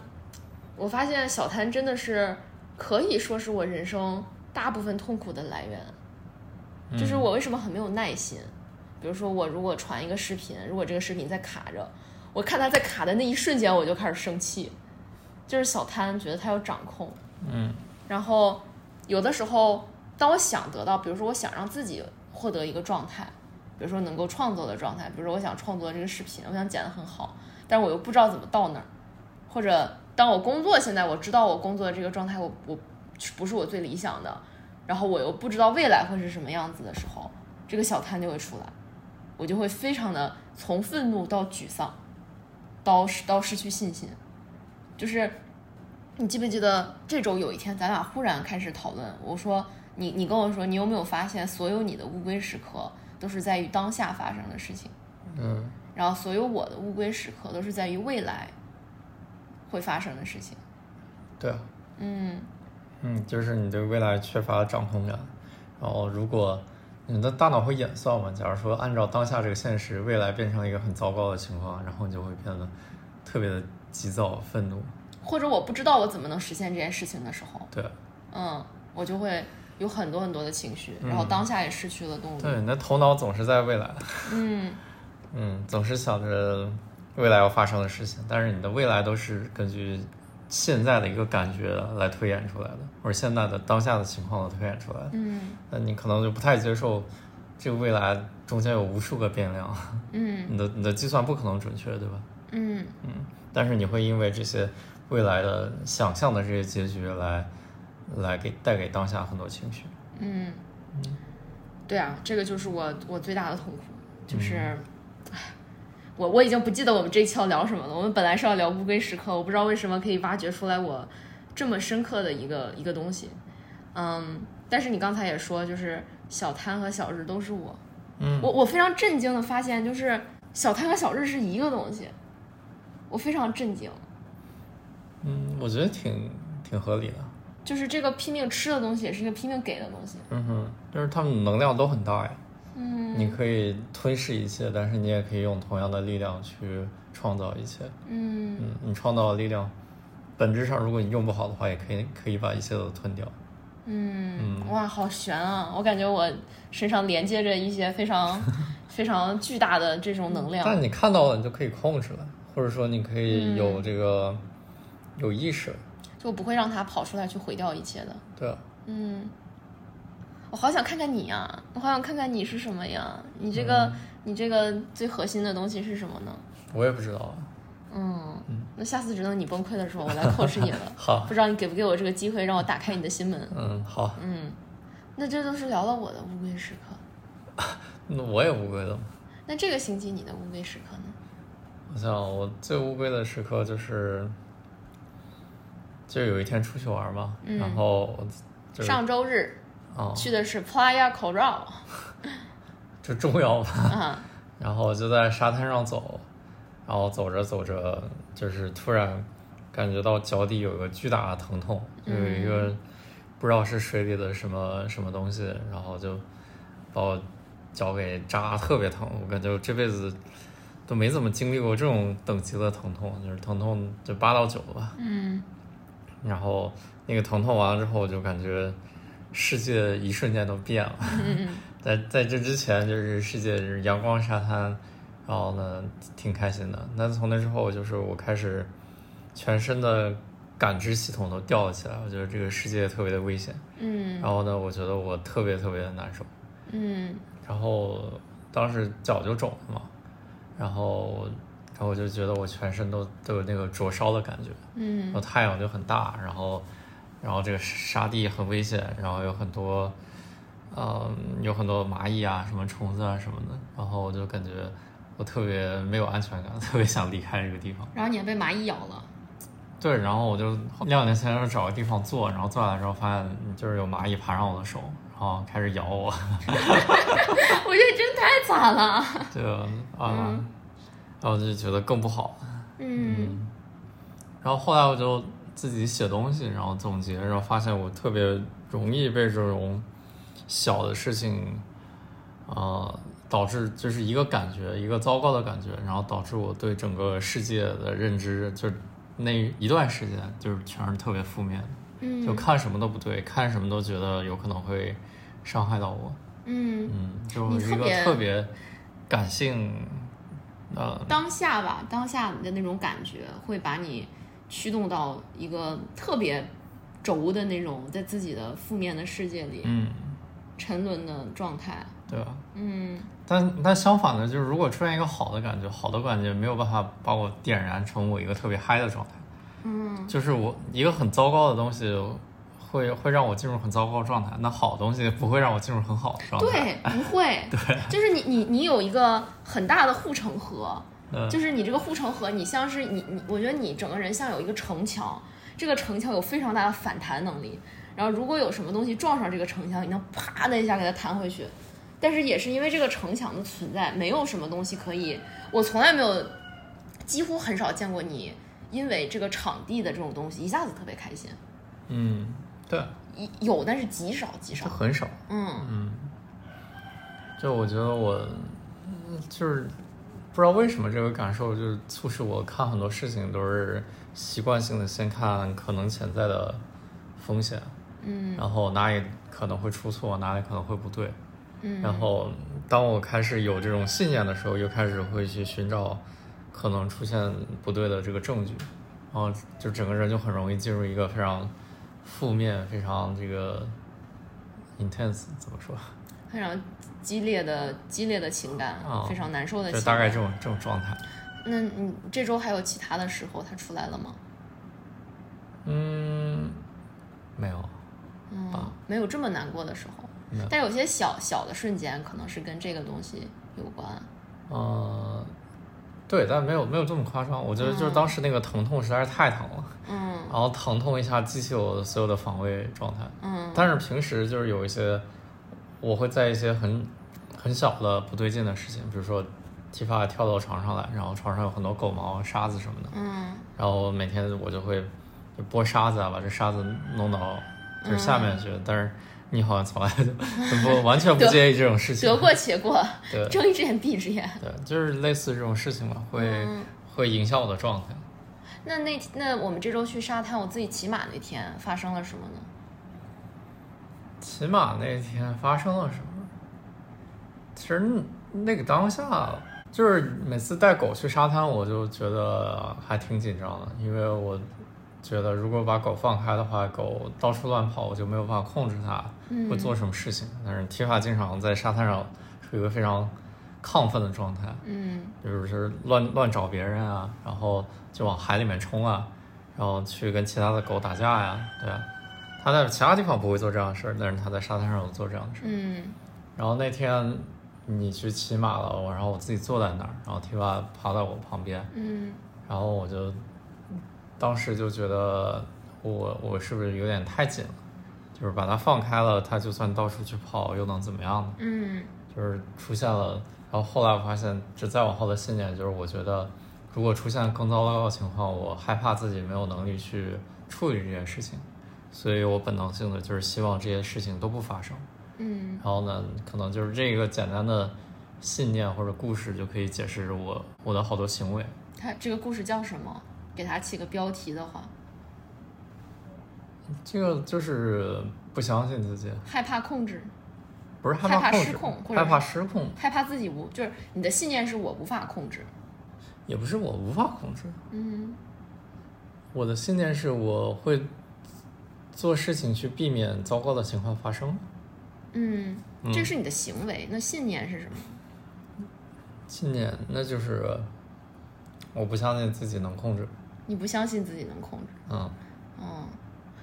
A: 我发现小贪真的是可以说是我人生大部分痛苦的来源。就是我为什么很没有耐心？比如说，我如果传一个视频，如果这个视频在卡着，我看它在卡的那一瞬间，我就开始生气。就是小贪觉得他要掌控，
B: 嗯
A: 然后有的时候，当我想得到，比如说我想让自己获得一个状态，比如说能够创作的状态，比如说我想创作这个视频，我想剪得很好，但是我又不知道怎么到那儿，或者当我工作现在我知道我工作的这个状态，我我不是我最理想的，然后我又不知道未来会是什么样子的时候，这个小摊就会出来，我就会非常的从愤怒到沮丧，到到失去信心，就是你记不记得这周有一天咱俩忽然开始讨论，我说你你跟我说你有没有发现所有你的乌龟时刻都是在于当下发生的事情，
B: 嗯
A: 然后所有我的乌龟时刻都是在于未来会发生的事情。
B: 对啊，
A: 嗯
B: 嗯，就是你对未来缺乏掌控感，然后如果你的大脑会演算嘛，假如说按照当下这个现实，未来变成一个很糟糕的情况，然后你就会变得特别的急躁、愤怒。
A: 或者我不知道我怎么能实现这件事情的时候，
B: 对，
A: 嗯，我就会有很多很多的情绪，然后当下也失去了动力。
B: 对，你的头脑总是在未来，
A: 嗯
B: 嗯，总是想着未来要发生的事情，但是你的未来都是根据现在的一个感觉来推演出来的，或者现在的当下的情况来推演出来的。
A: 嗯
B: 那你可能就不太接受这个未来中间有无数个变量，
A: 嗯
B: 你的你的计算不可能准确，对吧？
A: 嗯
B: 但是你会因为这些未来的想象的这些结局来来给带给当下很多情绪。
A: 嗯，对啊，这个就是我我最大的痛苦，就是，唉我我已经不记得我们这一期要聊什么了。我们本来是要聊乌龟时刻，我不知道为什么可以挖掘出来我这么深刻的一个一个东西。嗯，但是你刚才也说，就是小摊和小日都是我。
B: 嗯
A: 我我非常震惊的发现，就是小摊和小日是一个东西，我非常震惊。
B: 嗯，我觉得挺挺合理的。
A: 就是这个拼命吃的东西，也是一个拼命给的东西。
B: 嗯哼，就是他们能量都很大呀。
A: 嗯
B: 你可以吞噬一切，但是你也可以用同样的力量去创造一切。
A: 嗯
B: 嗯，你创造的力量，本质上如果你用不好的话，也可以可以把一切都吞掉。
A: 嗯，哇，好悬啊！我感觉我身上连接着一些非常 非常巨大的这种能量。
B: 但你看到了，你就可以控制了，或者说你可以
A: 嗯
B: 有这个、有意识。
A: 就不会让它跑出来去毁掉一切的。
B: 对啊，
A: 嗯，我好想看看你呀、我好想看看你是什么呀？你这个、你这个最核心的东西是什么呢？
B: 我也不知道啊。
A: 嗯，那下次只能你崩溃的时候，我来 coach 你了。
B: 好
A: 不知道你给不给我这个机会，让我打开你的心门。
B: 嗯，好，
A: 嗯，那这都是聊了我的乌龟时刻。
B: 那我也乌龟了。
A: 那这个星期你的乌龟时刻呢？
B: 我想我最乌龟的时刻就是，就有一天出去玩嘛，
A: 嗯。
B: 然后就是
A: 上周日
B: 啊，
A: 去的是 Playa Coral
B: 这重要吧？
A: 啊，
B: 然后就在沙滩上走，然后走着走着，就是突然感觉到脚底有个巨大的疼痛，就有一个不知道是水里的什么什么东西，然后就把我脚给扎特别疼，我感觉我这辈子都没怎么经历过这种等级的疼痛，就是疼痛就八到九吧。
A: 嗯
B: 然后那个疼痛完了之后，我就感觉世界一瞬间都变了。
A: 嗯
B: 在在这之前，就是世界是阳光沙滩，然后呢挺开心的。那从那之后，就是我开始全身的感知系统都吊了起来，我觉得这个世界特别的危险。
A: 嗯
B: 然后呢，我觉得我特别特别的难受。
A: 嗯
B: 然后当时脚就肿了嘛，然后然后我就觉得我全身都都有那个灼烧的感觉。嗯然后
A: 嗯
B: 太阳就很大，然后，然后这个沙地很危险，然后有很多，嗯，有很多蚂蚁啊，什么虫子啊什么的，然后我就感觉我特别没有安全感，特别想离开这个地方。
A: 然后你还被蚂蚁咬了。
B: 对，然后我就两年前就找个地方坐，然后坐下来之后发现就是有蚂蚁爬上我的手，然后开始咬我，
A: 我觉得真太惨了。
B: 对啊，然后就觉得更不好。
A: 嗯。
B: 然后后来我就自己写东西，然后总结，然后发现我特别容易被这种小的事情，呃，导致就是一个感觉，一个糟糕的感觉，然后导致我对整个世界的认知，就那一段时间就是全是特别负面的，
A: 嗯。
B: 就看什么都不对，看什么都觉得有可能会伤害到我，
A: 嗯，
B: 嗯，就是一个
A: 特别
B: 感性，呃，
A: 当下吧，当下的那种感觉会把你驱动到一个特别轴的那种，在自己的负面的世界里
B: 嗯，
A: 沉沦的状态。
B: 对吧？
A: 嗯。
B: 但但相反的，就是如果出现一个好的感觉，好的感觉没有办法把我点燃成我一个特别嗨的状态，嗯，就是我一个很糟糕的东西会会让我进入很糟糕的状态，那好东西不会让我进入很好的状态。
A: 对，不会，
B: 对，
A: 就是你你你有一个很大的护城河，
B: 嗯
A: 就是你这个护城河，你像是你你，我觉得你整个人像有一个城墙，这个城墙有非常大的反弹能力。然后如果有什么东西撞上这个城墙，你能啪的一下给它弹回去。但是也是因为这个城墙的存在，没有什么东西可以，我从来没有，几乎很少见过你因为这个场地的这种东西一下子特别开心。
B: 嗯，对，
A: 有，但是极少极
B: 就
A: 少。
B: 很少。
A: 嗯
B: 就我觉得我嗯就是不知道为什么这个感受，就是促使我看很多事情都是习惯性的先看可能潜在的风险，
A: 嗯
B: 然后哪里可能会出错，哪里可能会不对。
A: 嗯，
B: 然后当我开始有这种信念的时候，又开始会去寻找可能出现不对的这个证据，然后就整个人就很容易进入一个非常负面、非常这个 intense 怎么说？
A: 非常激烈的激烈的情感，
B: 啊
A: 非常难受的
B: 就
A: 情感。
B: 大概这种这种状态。
A: 那你这周还有其他的时候它出来了吗？
B: 嗯，没有，
A: 嗯，
B: 啊
A: 没有这么难过的时候但有些小小的瞬间可能是跟这个东西有关。
B: 呃，对，但没有没有这么夸张。我觉得就是当时那个疼痛实在是太疼了，
A: 嗯
B: 然后疼痛一下激起我所有的防卫状态。
A: 嗯
B: 但是平时就是有一些，我会在一些很很小的不对劲的事情，比如说提发跳到床上来，然后床上有很多狗毛、沙子什么的，
A: 嗯
B: 然后每天我就会就拨沙子啊，把这沙子弄到就是下面去。但是你好像从来就就不完全不介意这种事情，
A: 得过且过，
B: 对
A: 睁一只眼闭一只眼。
B: 对，就是类似这种事情嘛，会、
A: 嗯
B: 会影响我的状态。
A: 那那那我们这周去沙滩，我自己骑马那天发生了什么呢？
B: 骑马那天发生了什么？其实那那个当下，就是每次带狗去沙滩，我就觉得还挺紧张的，因为我觉得如果把狗放开的话，狗到处乱跑，我就没有办法控制它会做什么事情。但是提法经常在沙滩上处于一个非常亢奋的状态，
A: 嗯
B: 就是乱乱找别人啊，然后就往海里面冲啊，然后去跟其他的狗打架呀，对啊。他在其他地方不会做这样的事儿，但是他在沙滩上有做这样的事儿。
A: 嗯
B: 然后那天你去骑马了，我然后我自己坐在那儿，然后提娃爬在我旁边，
A: 嗯
B: 然后我就当时就觉得我我是不是有点太紧了？就是把它放开了，它就算到处去跑又能怎么样呢？
A: 嗯
B: 就是出现了，然后后来我发现，这再往后的信念就是，我觉得如果出现更糟糕的情况，我害怕自己没有能力去处理这件事情，所以我本能性的就是希望这些事情都不发生。
A: 嗯
B: 然后呢，可能就是这个简单的信念或者故事就可以解释我我的好多行为。
A: 它这个故事叫什么？给它起个标题的话，
B: 这个就是不相信自己，
A: 害怕控制，
B: 不是害
A: 害怕，失控或者
B: 害怕失控，
A: 害怕自己无，就是你的信念是我无法控制。
B: 也不是我无法控制，
A: 嗯
B: 我的信念是我会做事情去避免糟糕的情况发生。
A: 嗯，这是你的行为，那信念是什么？
B: 信念那就是我不相信自己能控制，
A: 你不相信自己能控制。
B: 嗯，
A: 嗯，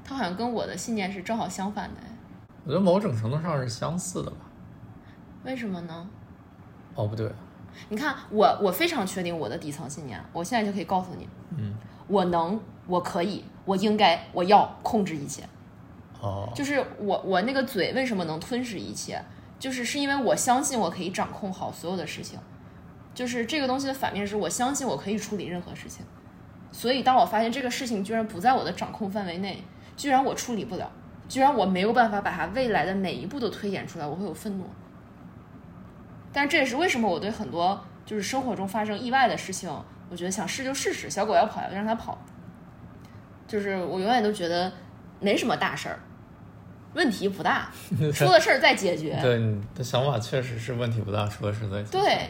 A: 他好像跟我的信念是正好相反的哎，
B: 我觉得某种程度上是相似的吧。
A: 为什么呢？
B: 哦，不对，
A: 你看，我我非常确定我的底层信念，我现在就可以告诉你，
B: 嗯，
A: 我能，我可以，我应该，我要控制一切。
B: 哦，
A: 就是我我那个嘴为什么能吞噬一切，就是是因为我相信我可以掌控好所有的事情。就是这个东西的反面是我相信我可以处理任何事情，所以当我发现这个事情居然不在我的掌控范围内，居然我处理不了，居然我没有办法把它未来的每一步都推演出来，我会有愤怒。但这也是为什么我对很多就是生活中发生意外的事情，我觉得想试就试试，小狗要跑要让它跑。就是我永远都觉得没什么大事儿，问题不大，出了事儿再解决。
B: 对你的想法确实是问题不大，出了事再解决。
A: 对，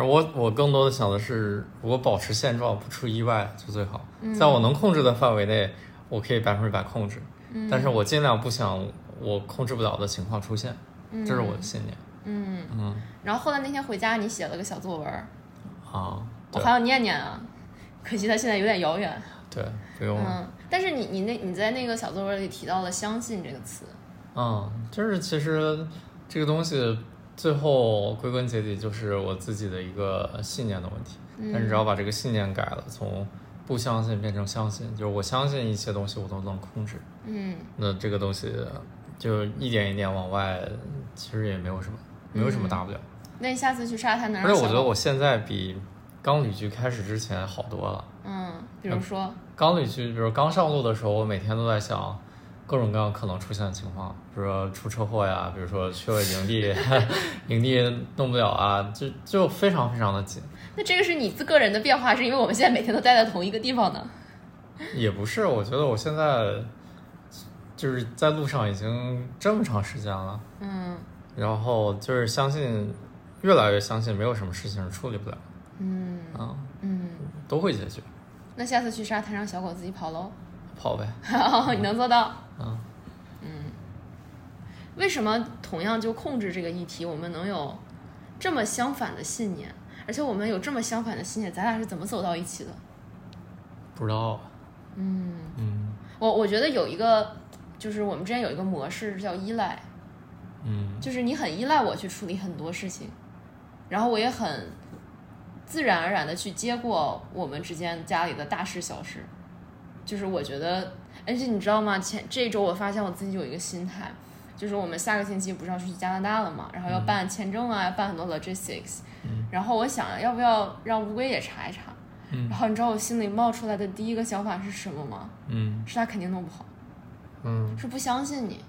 B: 而我我更多的想的是，如果保持现状，不出意外就最好。
A: 嗯
B: 在我能控制的范围内，我可以百分之百控制。但是我尽量不想我控制不了的情况出现，这是我的信念。
A: 嗯。
B: 嗯
A: 然后后来那天回家，你写了个小作文儿，
B: 啊，
A: 我还要念念啊，可惜它现在有点遥远。
B: 对，不用了。
A: 嗯，但是你你那你在那个小作文里提到了“相信”这个词，
B: 嗯，就是其实这个东西最后归根结底就是我自己的一个信念的问题。
A: 嗯
B: 但是只要把这个信念改了，从不相信变成相信，就是我相信一些东西我都能控制，
A: 嗯
B: 那这个东西就一点一点往外，其实也没有什么，没有什么大不了。
A: 那你下次去沙滩能让
B: 而且我觉得我现在比刚旅居开始之前好多了。
A: 嗯，比如说
B: 刚旅居，比如刚上路的时候，我每天都在想各种各样可能出现的情况，比如说出车祸呀，比如说去了营地，营地弄不了啊，就就非常非常的紧。
A: 那这个是你自个人的变化，是因为我们现在每天都待在同一个地方呢？
B: 也不是，我觉得我现在就是在路上已经这么长时间了，
A: 嗯
B: 然后就是相信，越来越相信没有什么事情是处理不了，
A: 嗯
B: 啊、
A: 嗯，
B: 都会解决，
A: 那下次去沙滩让小狗自己跑喽，
B: 跑呗，
A: 你能做到？
B: 嗯。
A: 为什么同样就控制这个议题，我们能有这么相反的信念？而且我们有这么相反的信念，咱俩是怎么走到一起的？
B: 不知道，
A: 嗯，
B: 嗯
A: 我我觉得有一个，就是我们之间有一个模式叫依赖，
B: 嗯
A: 就是你很依赖我去处理很多事情，然后我也很自然而然的去接过我们之间家里的大事小事。就是我觉得，而且你知道吗？前这一周我发现我自己有一个心态，就是我们下个星期不是要去加拿大了嘛，然后要办签证啊，办很多 logistics，、
B: 嗯。
A: 然后我想要不要让乌龟也查一查，
B: 嗯。
A: 然后你知道我心里冒出来的第一个想法是什么吗？
B: 嗯。
A: 是他肯定弄不好。
B: 嗯。
A: 是不相信你，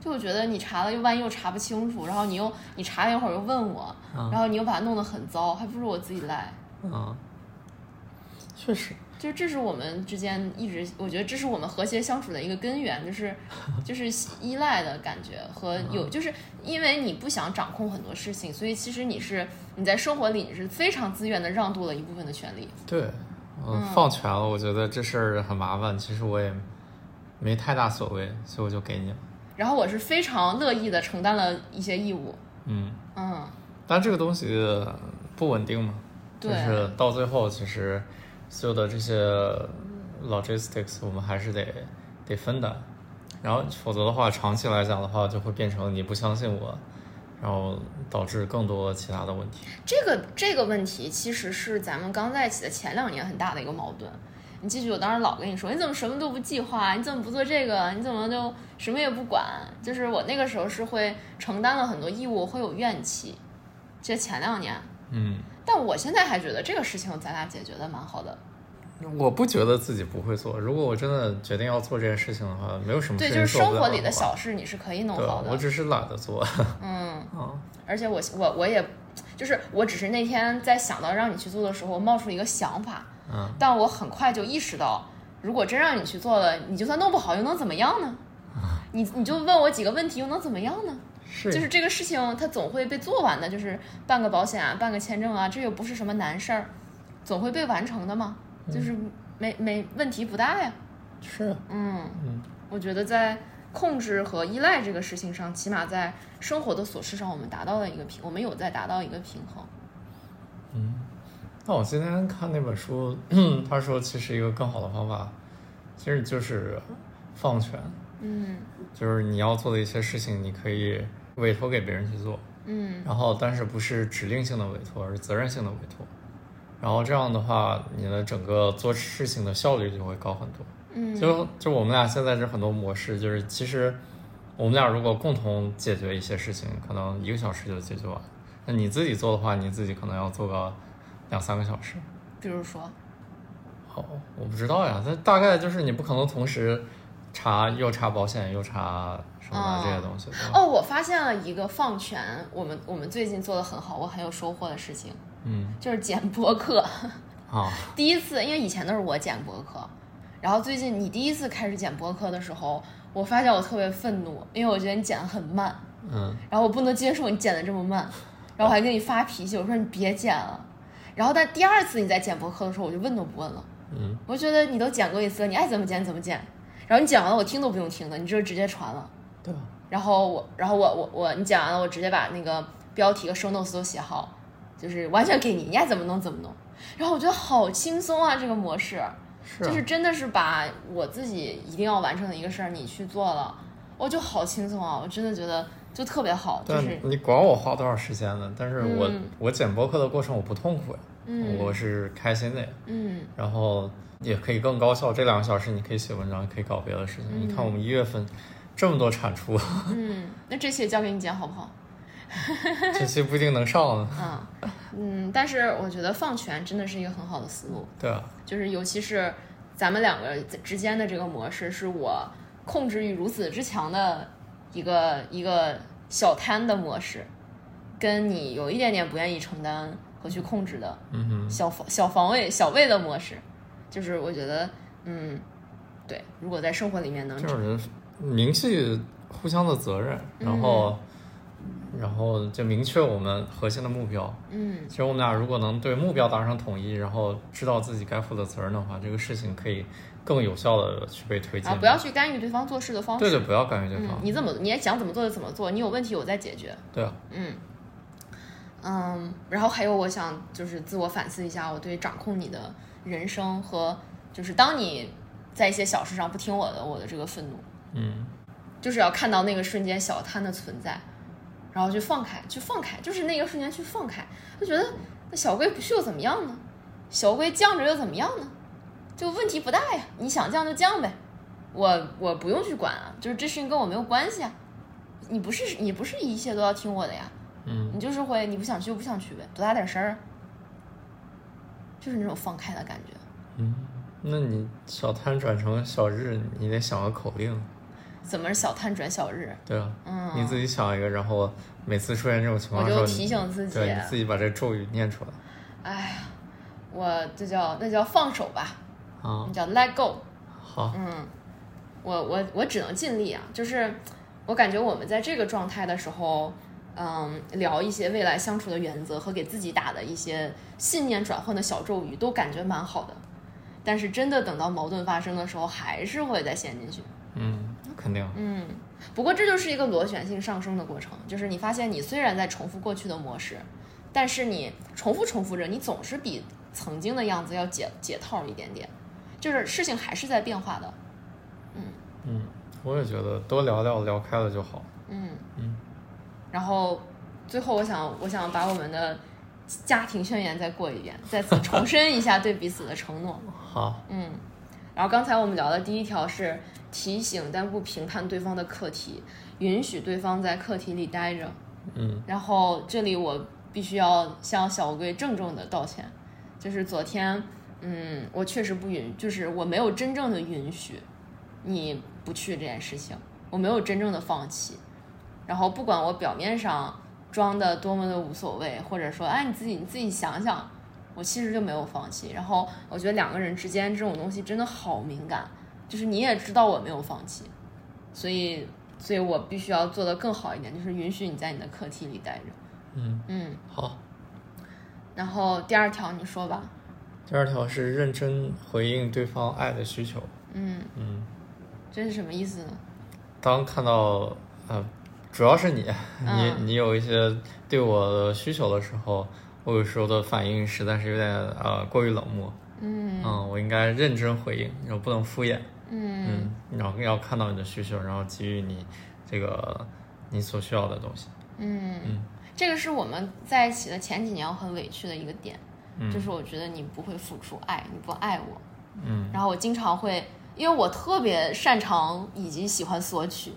A: 就我觉得你查了又万一又查不清楚，然后你又你查了一会儿又问我，
B: 啊
A: 然后你又把它弄得很糟，还不如我自己来。
B: 啊，确实，
A: 就这是我们之间一直，我觉得这是我们和谐相处的一个根源，就是就是依赖的感觉和有，就是因为你不想掌控很多事情，所以其实你是你在生活里你是非常自愿的让渡了一部分的权利。
B: 对，嗯，放权了，我觉得这事儿很麻烦，其实我也没太大所谓，所以我就给你了。
A: 然后我是非常乐意的承担了一些义务，
B: 嗯，
A: 嗯，
B: 但这个东西不稳定嘛，就是到最后其实所有的这些 logistics 我们还是得得分担，然后否则的话，长期来讲的话，就会变成你不相信我，然后导致更多其他的问题。
A: 这个这个问题其实是咱们刚在一起的前两年很大的一个矛盾。你记住，我当时老跟你说，你怎么什么都不计划？你怎么不做这个？你怎么就什么也不管？就是我那个时候是会承担了很多义务，会有怨气。这前两年，
B: 嗯，
A: 但我现在还觉得这个事情咱俩解决的蛮好的。
B: 我不觉得自己不会做，如果我真的决定要做这件事情的话，没有什么
A: 对，就是生活里的小事你是可以弄好，的。
B: 我只是懒得做。
A: 嗯，
B: 啊，
A: 而且我我我也，就是我只是那天在想到让你去做的时候，冒出了一个想法，
B: 嗯，
A: 但我很快就意识到，如果真让你去做了，你就算弄不好又能怎么样呢？你你就问我几个问题又能怎么样呢？
B: 是。
A: 就是这个事情它总会被做完的，就是办个保险啊，办个签证啊，这又不是什么难事儿，总会被完成的嘛，就是没没问题不大呀。
B: 是，
A: 嗯，
B: 嗯。
A: 我觉得在控制和依赖这个事情上，起码在生活的琐事上，我们达到了一个平，我们有在达到一个平衡。嗯。
B: 那我今天看那本书，他说其实一个更好的方法，其实就是放权，
A: 嗯。
B: 就是你要做的一些事情，你可以委托给别人去做，
A: 嗯
B: 然后但是不是指令性的委托，而是责任性的委托。然后这样的话，你的整个做事情的效率就会高很多。
A: 嗯，
B: 就就我们俩现在这很多模式，就是其实我们俩如果共同解决一些事情，可能一个小时就解决完。那你自己做的话，你自己可能要做个两三个小时。
A: 比如说，
B: 好，我不知道呀，它大概就是你不可能同时查又查保险又查什么
A: 哦
B: 的这些东西，
A: 哦，我发现了一个放权，我们我们最近做的很好，我很有收获的事情，
B: 嗯，
A: 就是剪播客。
B: 啊，
A: 第一次，因为以前都是我剪播客，然后最近你第一次开始剪播客的时候，我发现我特别愤怒，因为我觉得你剪的很慢，
B: 嗯
A: 然后我不能接受你剪的这么慢，然后我还跟你发脾气，我说你别剪了。然后但第二次你在剪播客的时候，我就问都不问了，
B: 嗯
A: 我就觉得你都剪过一次，你爱怎么剪怎么剪。然后你剪完了，我听都不用听的，你就直接传了。
B: 对吧？
A: 然后我，然后我我我你讲完了，我直接把那个标题和 show notes 都写好，就是完全给你，你爱怎么弄怎么弄。然后我觉得好轻松啊，这个模式，
B: 是啊
A: 就是真的是把我自己一定要完成的一个事儿，你去做了，我就好轻松啊！我真的觉得就特别好，就
B: 但
A: 是
B: 你管我花多少时间呢？但是我、
A: 嗯
B: 我剪播客的过程我不痛苦呀，
A: 嗯
B: 我是开心的呀，
A: 嗯
B: 然后也可以更高效。这两个小时你可以写文章，可以搞别的事情。你看我们一月份这么多产出，
A: 嗯，那这期交给你剪好不好？
B: 这期不一定能上呢。
A: 嗯嗯，但是我觉得放权真的是一个很好的思路，
B: 对啊，
A: 就是尤其是咱们两个之间的这个模式，是我控制欲如此之强的一个一个小摊的模式，跟你有一点点不愿意承担和去控制的
B: 嗯哼，
A: 小防小防卫小卫的模式，就是我觉得，嗯，对，如果在生活里面能
B: 这种人明细互相的责任，然后、然后就明确我们核心的目标。
A: 嗯
B: 其实我们俩如果能对目标达成统一，然后知道自己该负的责任的话，这个事情可以更有效的去被推进。
A: 啊，不要去干预对方做事的方式。
B: 对对，不要干预对
A: 嗯
B: 方。，
A: 你怎么你也想怎么做就怎么做，你有问题我再解决。
B: 对啊，
A: 嗯嗯，然后还有我想就是自我反思一下，我对掌控你的人生和就是当你在一些小事上不听我的，我的这个愤怒，
B: 嗯
A: 就是要看到那个瞬间小摊的存在，然后去放开，去放开，就是那个瞬间去放开，就觉得那小龟不去又怎么样呢？小龟降着又怎么样呢？就问题不大呀，你想降就降呗，我我不用去管啊，就是这事情跟我没有关系啊，你不是你不是一切都要听我的呀，
B: 嗯
A: 你就是会你不想去就不想去呗，多大点事儿啊，就是那种放开的感觉。
B: 嗯，那你小摊转成小日，你得想个口令。
A: 怎么是小探转小日？
B: 对啊，
A: 嗯
B: 你自己想一个，然后每次出现这种情况
A: 我就提醒自己
B: 对你自己把这咒语念出来
A: 哎呀，我这叫那叫放手吧，
B: 啊
A: 那。叫 let go。
B: 好，
A: 嗯，我我我只能尽力啊，就是我感觉我们在这个状态的时候，嗯，聊一些未来相处的原则和给自己打的一些信念转换的小咒语，都感觉蛮好的。但是真的等到矛盾发生的时候，还是会再陷进去。
B: 嗯，肯定。
A: 嗯，不过这就是一个螺旋性上升的过程，就是你发现你虽然在重复过去的模式，但是你重复重复着，你总是比曾经的样子要解解套一点点，就是事情还是在变化的。
B: 嗯嗯，我也觉得多聊聊，聊开了就好。
A: 嗯
B: 嗯，
A: 然后最后我想我想把我们的家庭宣言再过一遍，再次重申一下对彼此的承诺。
B: 好，
A: 嗯，然后刚才我们聊的第一条是提醒但不评判对方的课题，允许对方在课题里待着。
B: 嗯
A: 然后这里我必须要向小乌龟郑重的道歉，就是昨天，嗯，我确实不允，就是我没有真正的允许你不去这件事情，我没有真正的放弃。然后不管我表面上装的多么的无所谓，或者说，哎，你自己你自己想想，我其实就没有放弃。然后我觉得两个人之间这种东西真的好敏感，就是你也知道我没有放弃，所以，所以我必须要做的更好一点，就是允许你在你的课题里待着。
B: 嗯，
A: 嗯，
B: 好。
A: 然后第二条你说吧。
B: 第二条是认真回应对方爱的需求。
A: 嗯，
B: 嗯，
A: 这是什么意思呢？
B: 当看到呃，主要是你，你
A: 嗯
B: 你有一些对我的需求的时候，我有时候的反应实在是有点呃过于冷漠。
A: 嗯
B: 嗯，我应该认真回应，然后不能敷衍。
A: 嗯。
B: 嗯，然后要看到你的需求，然后给予你这个你所需要的东西。
A: 嗯。
B: 嗯。
A: 这个是我们在一起的前几年我很委屈的一个点，
B: 嗯。
A: 就是我觉得你不会付出爱，你不爱我。
B: 嗯。
A: 然后我经常会，因为我特别擅长以及喜欢索取，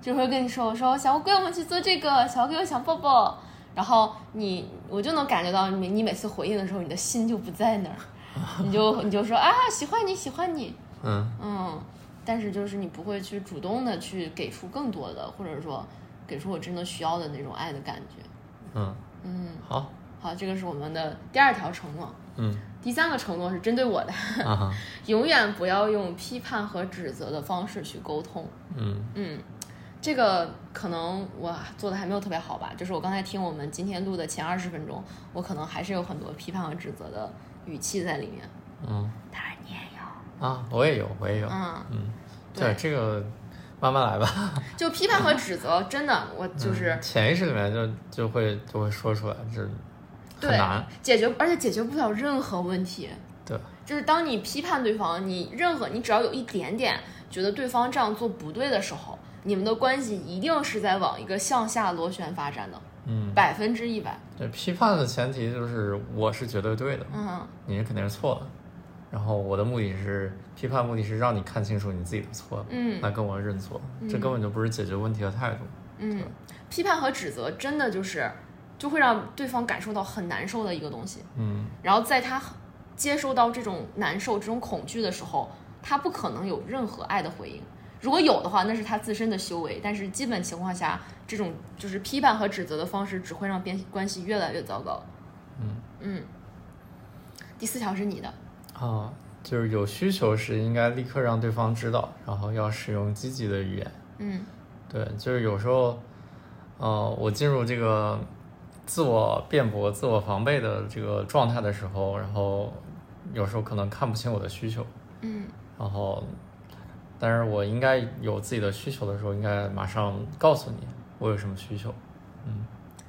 A: 就会跟你说，我说小乌龟，我们去做这个，小乌龟我想抱抱。然后你，我就能感觉到你，你每次回应的时候，你的心就不在那儿，你就你就说啊，喜欢你，喜欢你，
B: 嗯。
A: 嗯，但是就是你不会去主动的去给出更多的，或者说给出我真的需要的那种爱的感觉。
B: 嗯，
A: 嗯，
B: 好，
A: 好，这个是我们的第二条承诺。
B: 嗯。
A: 第三个承诺是针对我的，永远不要用批判和指责的方式去沟通。
B: 嗯。
A: 嗯，这个可能我做的还没有特别好吧，就是我刚才听我们今天录的前二十分钟，我可能还是有很多批判和指责的语气在里面。
B: 嗯。
A: 当然你也有，
B: 啊，我也有，我也有。
A: 嗯，
B: 嗯，
A: 对
B: 对，这个慢慢来吧。
A: 就批判和指责，真的我就是
B: 嗯潜意识里面就就会就会说出来，这很
A: 对
B: 难。
A: 解决，而且解决不了任何问题。
B: 对，
A: 就是当你批判对方，你任何你只要有一点点觉得对方这样做不对的时候，你们的关系一定是在往一个向下螺旋发展的，
B: 嗯，
A: 百分之一百。
B: 对，批判的前提就是我是绝对对的，
A: 嗯
B: 你是肯定是错的。然后我的目的是批判，目的是让你看清楚你自己的错，
A: 嗯
B: 来跟我认错，这根本就不是解决问题的态度。
A: 嗯，批判和指责真的就是就会让对方感受到很难受的一个东西。
B: 嗯，
A: 然后在他接收到这种难受、这种恐惧的时候，他不可能有任何爱的回应。如果有的话，那是他自身的修为。但是基本情况下，这种就是批判和指责的方式，只会让边关系越来越糟糕。
B: 嗯
A: 嗯。第四条是你的，
B: 啊，就是有需求时应该立刻让对方知道，然后要使用积极的语言。
A: 嗯。
B: 对，就是有时候，呃，我进入这个自我辩驳、自我防备的这个状态的时候，然后有时候可能看不清我的需求，
A: 嗯。
B: 然后，但是我应该有自己的需求的时候，应该马上告诉你我有什么需求。嗯。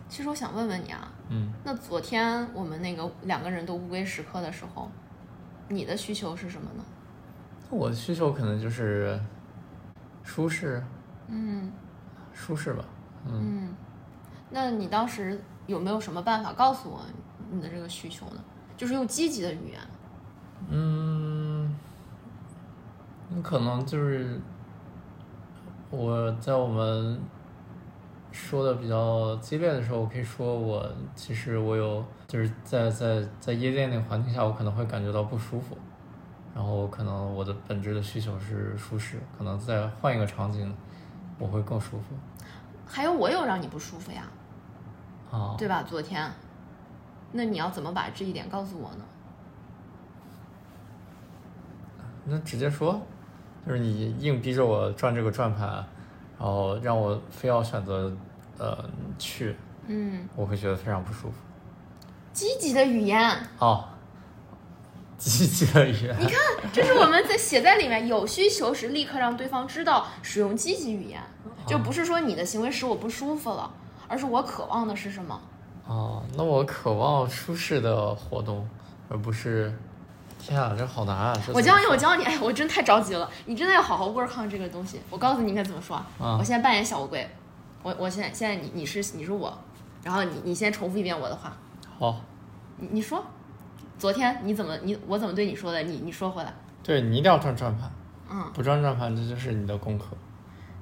A: 其实我想问问你啊，
B: 嗯，
A: 那昨天我们那个两个人都乌龟时刻的时候，你的需求是什么呢？
B: 我的需求可能就是舒适，
A: 嗯
B: 舒适吧。嗯，
A: 嗯，那你当时有没有什么办法告诉我你的这个需求呢？就是用积极的语言。
B: 嗯，你可能就是我在我们说的比较激烈的时候，我可以说我其实我有就是在在在夜店那个环境下，我可能会感觉到不舒服，然后可能我的本质的需求是舒适，可能再换一个场景，我会更舒服
A: 还有我有让你不舒服呀，
B: 啊。
A: 对吧？昨天，那你要怎么把这一点告诉我呢？
B: 那直接说，就是你硬逼着我转这个转盘，然后让我非要选择呃去，
A: 嗯，
B: 我会觉得非常不舒服。
A: 积极的语言，
B: 哦，积极的语言，
A: 你看，这是我们在写在里面，有需求时立刻让对方知道，使用积极语言，就不是说你的行为使我不舒服了，而是我渴望的是什么？
B: 哦，那我渴望舒适的活动，而不是，天啊，这好难啊！
A: 我教你，我教你，哎，我真太着急了，你真的要好好 work on 这个东西。我告诉你应该怎么说啊，
B: 啊
A: 我现在扮演小乌龟，我我现在现在你你是你是我，然后你你先重复一遍我的话，
B: 好，
A: 你你说，昨天你怎么你我怎么对你说的？你你说回来，
B: 对你一定要转转盘，
A: 嗯，
B: 不转转盘，这就是你的功课。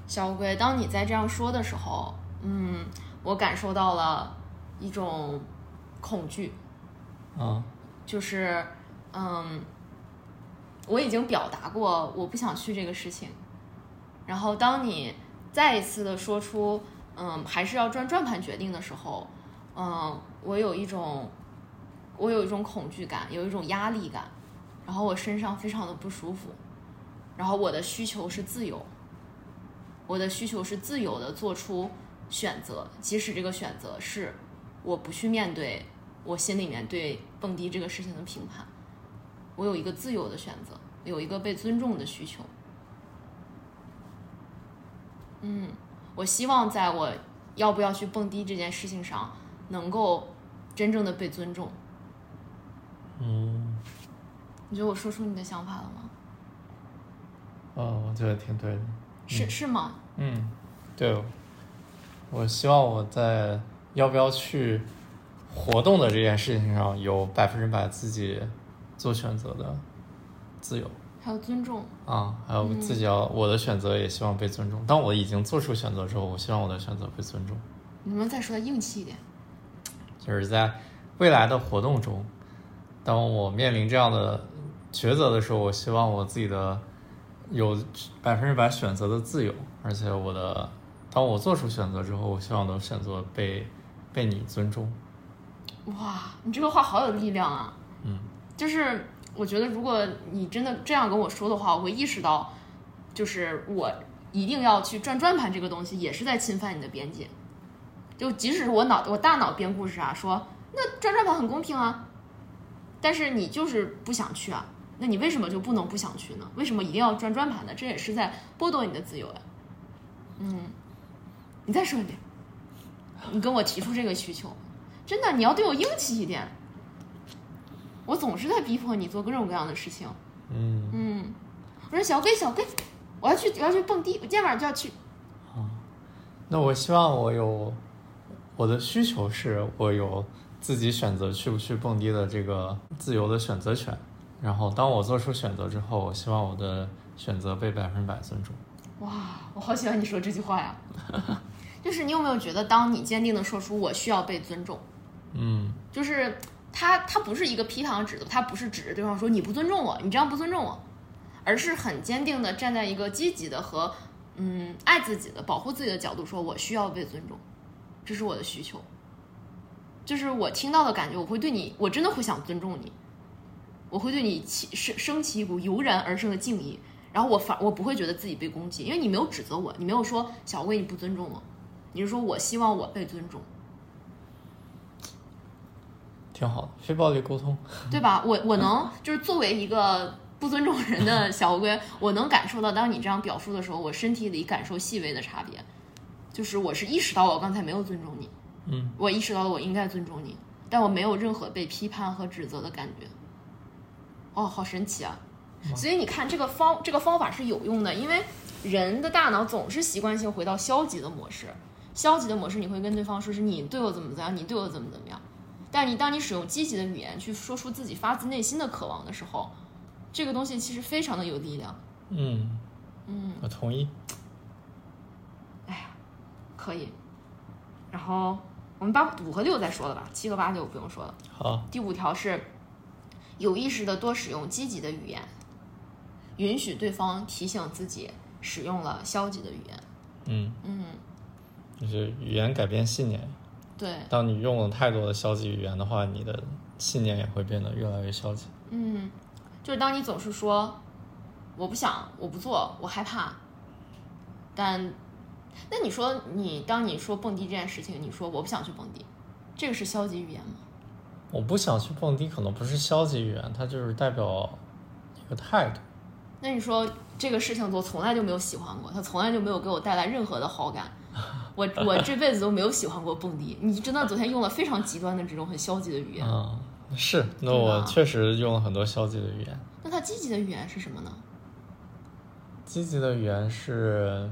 A: 小乌龟，当你在这样说的时候，嗯，我感受到了一种恐惧，
B: 啊，
A: 就是，嗯，我已经表达过我不想去这个事情，然后当你再一次的说出，嗯，还是要转转盘决定的时候，嗯，我有一种，我有一种恐惧感，有一种压力感，然后我身上非常的不舒服，然后我的需求是自由，我的需求是自由的做出选择，即使这个选择是我不去面对我心里面对蹦迪这个事情的评判，我有一个自由的选择，有一个被尊重的需求。嗯，我希望在我要不要去蹦迪这件事情上，能够真正的被尊重。
B: 嗯，
A: 你觉得我说出你的想法了吗？
B: 哦，我觉得挺对的。
A: 是是吗？
B: 嗯，对，我希望我在要不要去活动的这件事情上有百分之百自己做选择的自由
A: 还有尊重。
B: 啊，还有自己要、我的选择也希望被尊重。当我已经做出选择之后，我希望我的选择被尊重。
A: 你能不能再说的硬气一点？
B: 就是在未来的活动中，当我面临这样的抉择的时候，我希望我自己的有百分之百选择的自由，而且我的当我做出选择之后，我希望我的选择被被你尊重。
A: 哇，你这个话好有力量啊！
B: 嗯，
A: 就是我觉得，如果你真的这样跟我说的话，我会意识到，就是我一定要去转转盘这个东西，也是在侵犯你的边界。就即使我脑我大脑编故事啊，说那转转盘很公平啊，但是你就是不想去啊，那你为什么就不能不想去呢？为什么一定要转转盘呢？这也是在剥夺你的自由呀。嗯，你再说一遍，你跟我提出这个需求，真的你要对我硬气一点。我总是在逼迫你做各种各样的事情。
B: 嗯，
A: 嗯，我说小龟小龟，我要去我要去蹦迪，我今天晚上就要去。
B: 啊那我希望我有我的需求是我有自己选择去不去蹦迪的这个自由的选择权。然后当我做出选择之后，我希望我的选择被百分之百尊重。
A: 哇，我好喜欢你说这句话呀！就是你有没有觉得，当你坚定的说出“我需要被尊重”，
B: 嗯
A: 就是他他不是一个批判指责，他不是指着对方说你不尊重我，你这样不尊重我，而是很坚定的站在一个积极的和嗯爱自己的、保护自己的角度说，我需要被尊重，这是我的需求。就是我听到的感觉，我会对你，我真的会想尊重你，我会对你起升升起一股油然而生的敬意，然后我反我不会觉得自己被攻击，因为你没有指责我，你没有说小薇你不尊重我，你是说我希望我被尊重。
B: 挺好的，非暴力沟通。
A: 对吧？我我能 就是作为一个不尊重人的小乌龟，我能感受到，当你这样表述的时候，我身体里感受细微的差别，就是我是意识到我刚才没有尊重你，
B: 嗯，
A: 我意识到了我应该尊重你，但我没有任何被批判和指责的感觉。哦，好神奇啊！所以你看，这个方这个方法是有用的，因为人的大脑总是习惯性回到消极的模式，消极的模式你会跟对方说是你对我怎么怎么样，你对我怎么怎么样。但你当你使用积极的语言去说出自己发自内心的渴望的时候，这个东西其实非常的有力量。
B: 嗯
A: 嗯，
B: 我同意。
A: 哎呀可以。然后我们把五和六再说了吧，七和八就不用说了。
B: 好，
A: 第五条是有意识的多使用积极的语言，允许对方提醒自己使用了消极的语言。
B: 嗯，
A: 嗯，
B: 就是语言改变信念。
A: 对，
B: 当你用了太多的消极语言的话，你的信念也会变得越来越消极。
A: 嗯，就是当你总是说我不想，我不做，我害怕，但那你说你当你说蹦迪这件事情，你说我不想去蹦迪，这个是消极语言吗？
B: 我不想去蹦迪，可能不是消极语言，它就是代表一个态度。
A: 那你说这个事情我从来就没有喜欢过，它从来就没有给我带来任何的好感，我我这辈子都没有喜欢过蹦迪。你真的昨天用了非常极端的这种很消极的语言，
B: 嗯，是，那我确实用了很多消极的语言。
A: 那他积极的语言是什么呢？
B: 积极的语言是，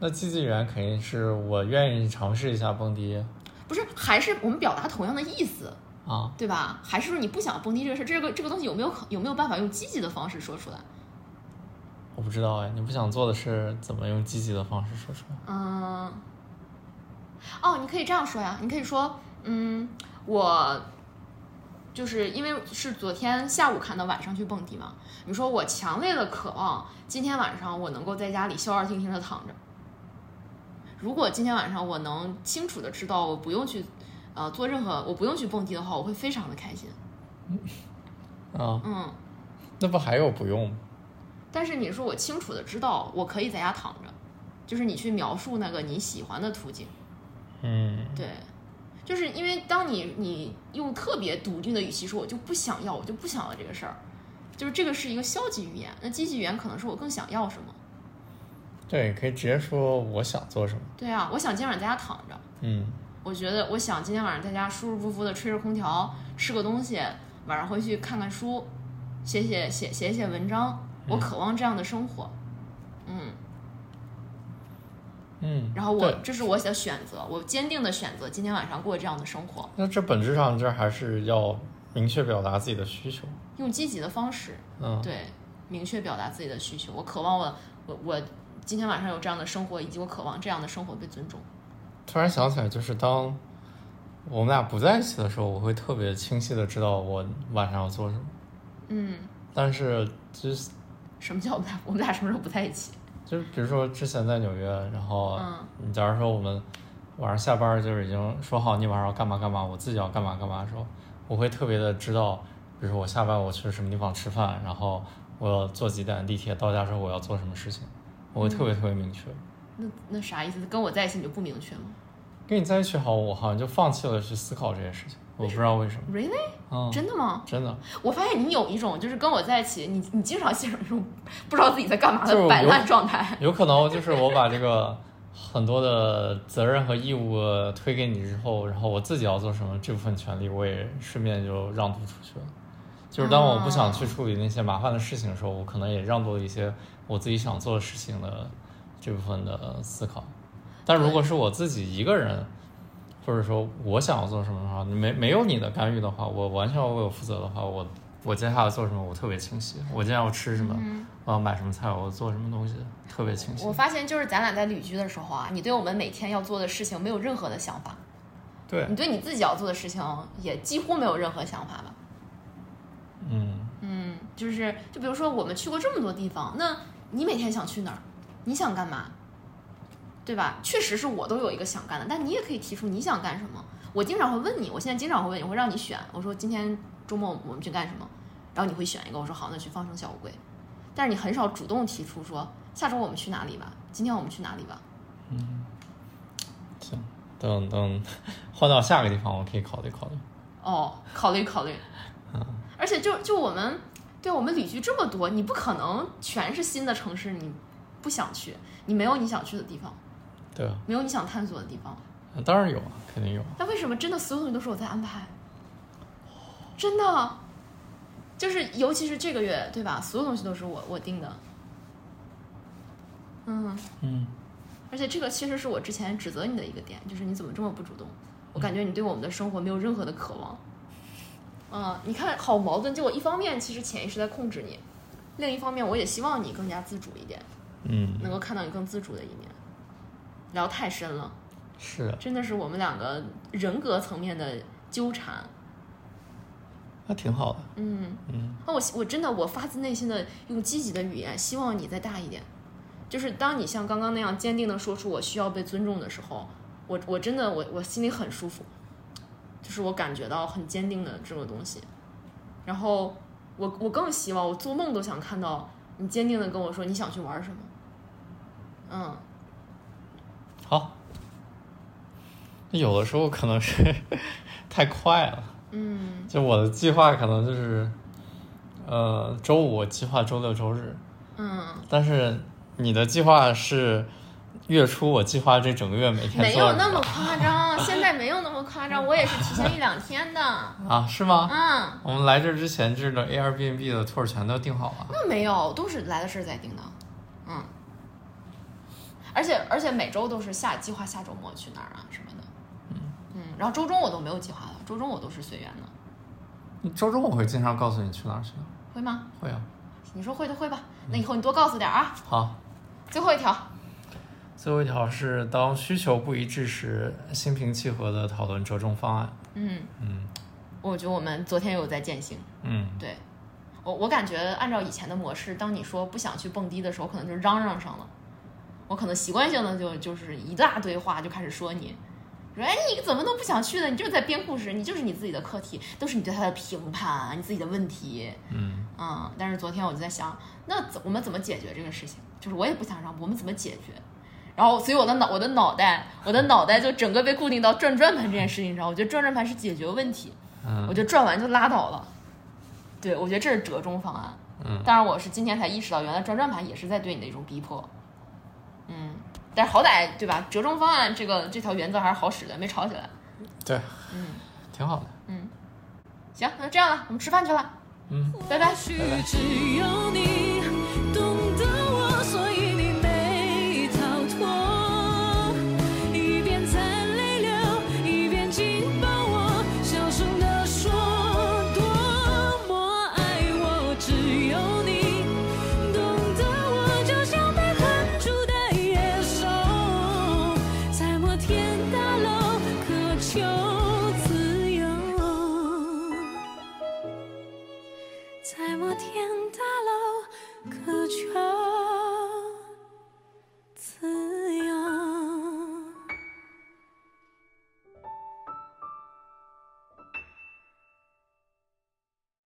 B: 那积极语言肯定是我愿意尝试一下蹦迪
A: 不是，还是我们表达同样的意思，
B: 啊。
A: 对吧？还是说你不想蹦迪这个事儿，这个这个东西有没有可有没有办法用积极的方式说出来？
B: 我不知道哎，你不想做的是怎么用积极的方式说出来？
A: 嗯，哦，你可以这样说呀，你可以说，嗯，我就是因为是昨天下午看到晚上去蹦迪嘛，你说我强烈的渴望今天晚上我能够在家里消消停停的躺着。如果今天晚上我能清楚的知道我不用去，呃，做任何我不用去蹦迪的话，我会非常的开心。
B: 啊，
A: 嗯，
B: 那不还有不用吗？
A: 但是你说我清楚的知道我可以在家躺着，就是你去描述那个你喜欢的途径。
B: 嗯，
A: 对，就是因为当你你用特别笃定的语气说我就不想要，我就不想要这个事儿，就是这个是一个消极语言。那积极语言可能是我更想要什么。
B: 对，可以直接说我想做什么。
A: 对啊，我想今天晚上在家躺着，
B: 嗯
A: 我觉得我想今天晚上在家舒舒服服的吹着空调，吃个东西，晚上回去看看书，写写写写写文章。我渴望这样的生活，嗯，
B: 嗯，
A: 然后我这是我的选择，我坚定的选择今天晚上过这样的生活，
B: 那这本质上这还是要明确表达自己的需求。
A: 用积极的方式，
B: 嗯，
A: 对，明确表达自己的需求。我渴望我我我今天晚上有这样的生活，以及我渴望这样的生活被尊重。
B: 突然想起来，就是当我们俩不在一起的时候，我会特别清晰的知道我晚上要做什么。
A: 嗯，
B: 但是就是
A: 什么叫我们俩我们俩什么时候不在一起？
B: 就是比如说之前在纽约，然后
A: 嗯
B: 你假如说我们晚上下班就是已经说好你晚上要干嘛干嘛，我自己要干嘛干嘛的时候，我会特别的知道，比如说我下班我去什么地方吃饭，然后我要坐几点地铁到家之后我要做什么事情，我会特别特别明确。
A: 那那啥意思？跟我在一起你就不明确吗
B: 跟你在一起好，我好像就放弃了去思考这些事情，我不知道为什么。
A: ？Really？
B: 嗯，
A: 真的吗？
B: 真的，
A: 我发现你有一种就是跟我在一起，你你经常陷入一种不知道自己在干嘛的摆烂状态。
B: 有可能就是我把这个很多的责任和义务推给你之后，然后我自己要做什么，这部分权利我也顺便就让渡出去了。就是当我不想去处理那些麻烦的事情的时候，我可能也让渡了一些我自己想做的事情的这部分的思考。但如果是我自己一个人，或者说我想要做什么的话，没没有你的干预的话，我完全要为我负责的话，我我接下来做什么我特别清晰，我今天要吃什么，我要买什么菜，我做什么东西特别清晰
A: 我。发现就是咱俩在旅居的时候啊，你对我们每天要做的事情没有任何的想法，
B: 对
A: 你，对你自己要做的事情也几乎没有任何想法吧？
B: 嗯，
A: 嗯，就是就比如说我们去过这么多地方，那你每天想去哪儿？你想干嘛？对吧？确实是我都有一个想干的，但你也可以提出你想干什么。我经常会问你，我现在经常会问你，我会让你选。我说今天周末我们去干什么？然后你会选一个，我说好，那去放生小乌龟。但是你很少主动提出说下周我们去哪里吧，今天我们去哪里吧。
B: 嗯行，等等换到下个地方，我可以考虑考虑。
A: 哦，考虑考虑。而且就就我们，对我们旅居这么多，你不可能全是新的城市，你不想去，你没有你想去的地方，
B: 对啊，
A: 没有你想探索的地方。
B: 当然有啊，肯定有
A: 那。为什么真的所有东西都是我在安排？真的，就是尤其是这个月，对吧？所有东西都是我我定的。嗯，
B: 嗯，
A: 而且这个其实是我之前指责你的一个点，就是你怎么这么不主动？我感觉你对我们的生活没有任何的渴望。嗯，你看好矛盾。就我一方面其实潜意识在控制你，另一方面我也希望你更加自主一点，
B: 嗯，
A: 能够看到你更自主的一面。聊太深了，
B: 是，
A: 真的是我们两个人格层面的纠缠。
B: 那挺好的。
A: 嗯，
B: 嗯，
A: 那我我真的我发自内心的用积极的语言，希望你再大一点。就是当你像刚刚那样坚定的说出我需要被尊重的时候，我我真的我我心里很舒服，就是我感觉到很坚定的这个东西。然后我我更希望我做梦都想看到你坚定的跟我说你想去玩什么。嗯，
B: 好。有的时候可能是太快了，
A: 嗯
B: 就我的计划可能就是，呃，周五我计划周六周日，
A: 嗯，
B: 但是你的计划是月初，我计划这整个月每天
A: 没有那么夸张，现在没有那么夸张，我也是提前一两天的。
B: 啊？是吗？
A: 嗯，
B: 我们来这之前，这个 Airbnb 的 tour 全都订好了。
A: 那没有，都是来的事儿再订的，嗯。而且而且每周都是下计划下周末去哪儿啊什么的，嗯然后周中我都没有计划了，周中我都是随缘的，
B: 周中我会经常告诉你去哪儿去的，
A: 会吗？
B: 会啊。
A: 你说会就会吧，那以后你多告诉点儿啊。
B: 好，
A: 最后一条，
B: 最后一条是当需求不一致时，心平气和的讨论折中方案。
A: 嗯，
B: 嗯
A: 我觉得我们昨天有在践行，
B: 嗯，
A: 对我我感觉按照以前的模式，当你说不想去蹦迪的时候，可能就嚷嚷上了，我可能习惯性的就就是一大堆话就开始说你。说哎，你怎么都不想去呢？你就是在编故事，你就是你自己的课题，都是你对他的评判，你自己的问题。
B: 嗯
A: 嗯，但是昨天我就在想，那怎我们怎么解决这个事情？就是我也不想让，我们怎么解决？然后，所以我的脑我的脑袋我的脑袋就整个被固定到转转盘这件事情上。我觉得转转盘是解决问题，
B: 嗯
A: 我觉得转完就拉倒了。对，我觉得这是折中方案。
B: 嗯
A: 当然我是今天才意识到，原来转转盘也是在对你的一种逼迫。嗯，但是好歹对吧？折中方案这个这条原则还是好使的，没吵起来。
B: 对，
A: 嗯，
B: 挺好的。
A: 嗯行，那这样了，我们吃饭去了，
B: 嗯，
A: 拜拜
C: 或。许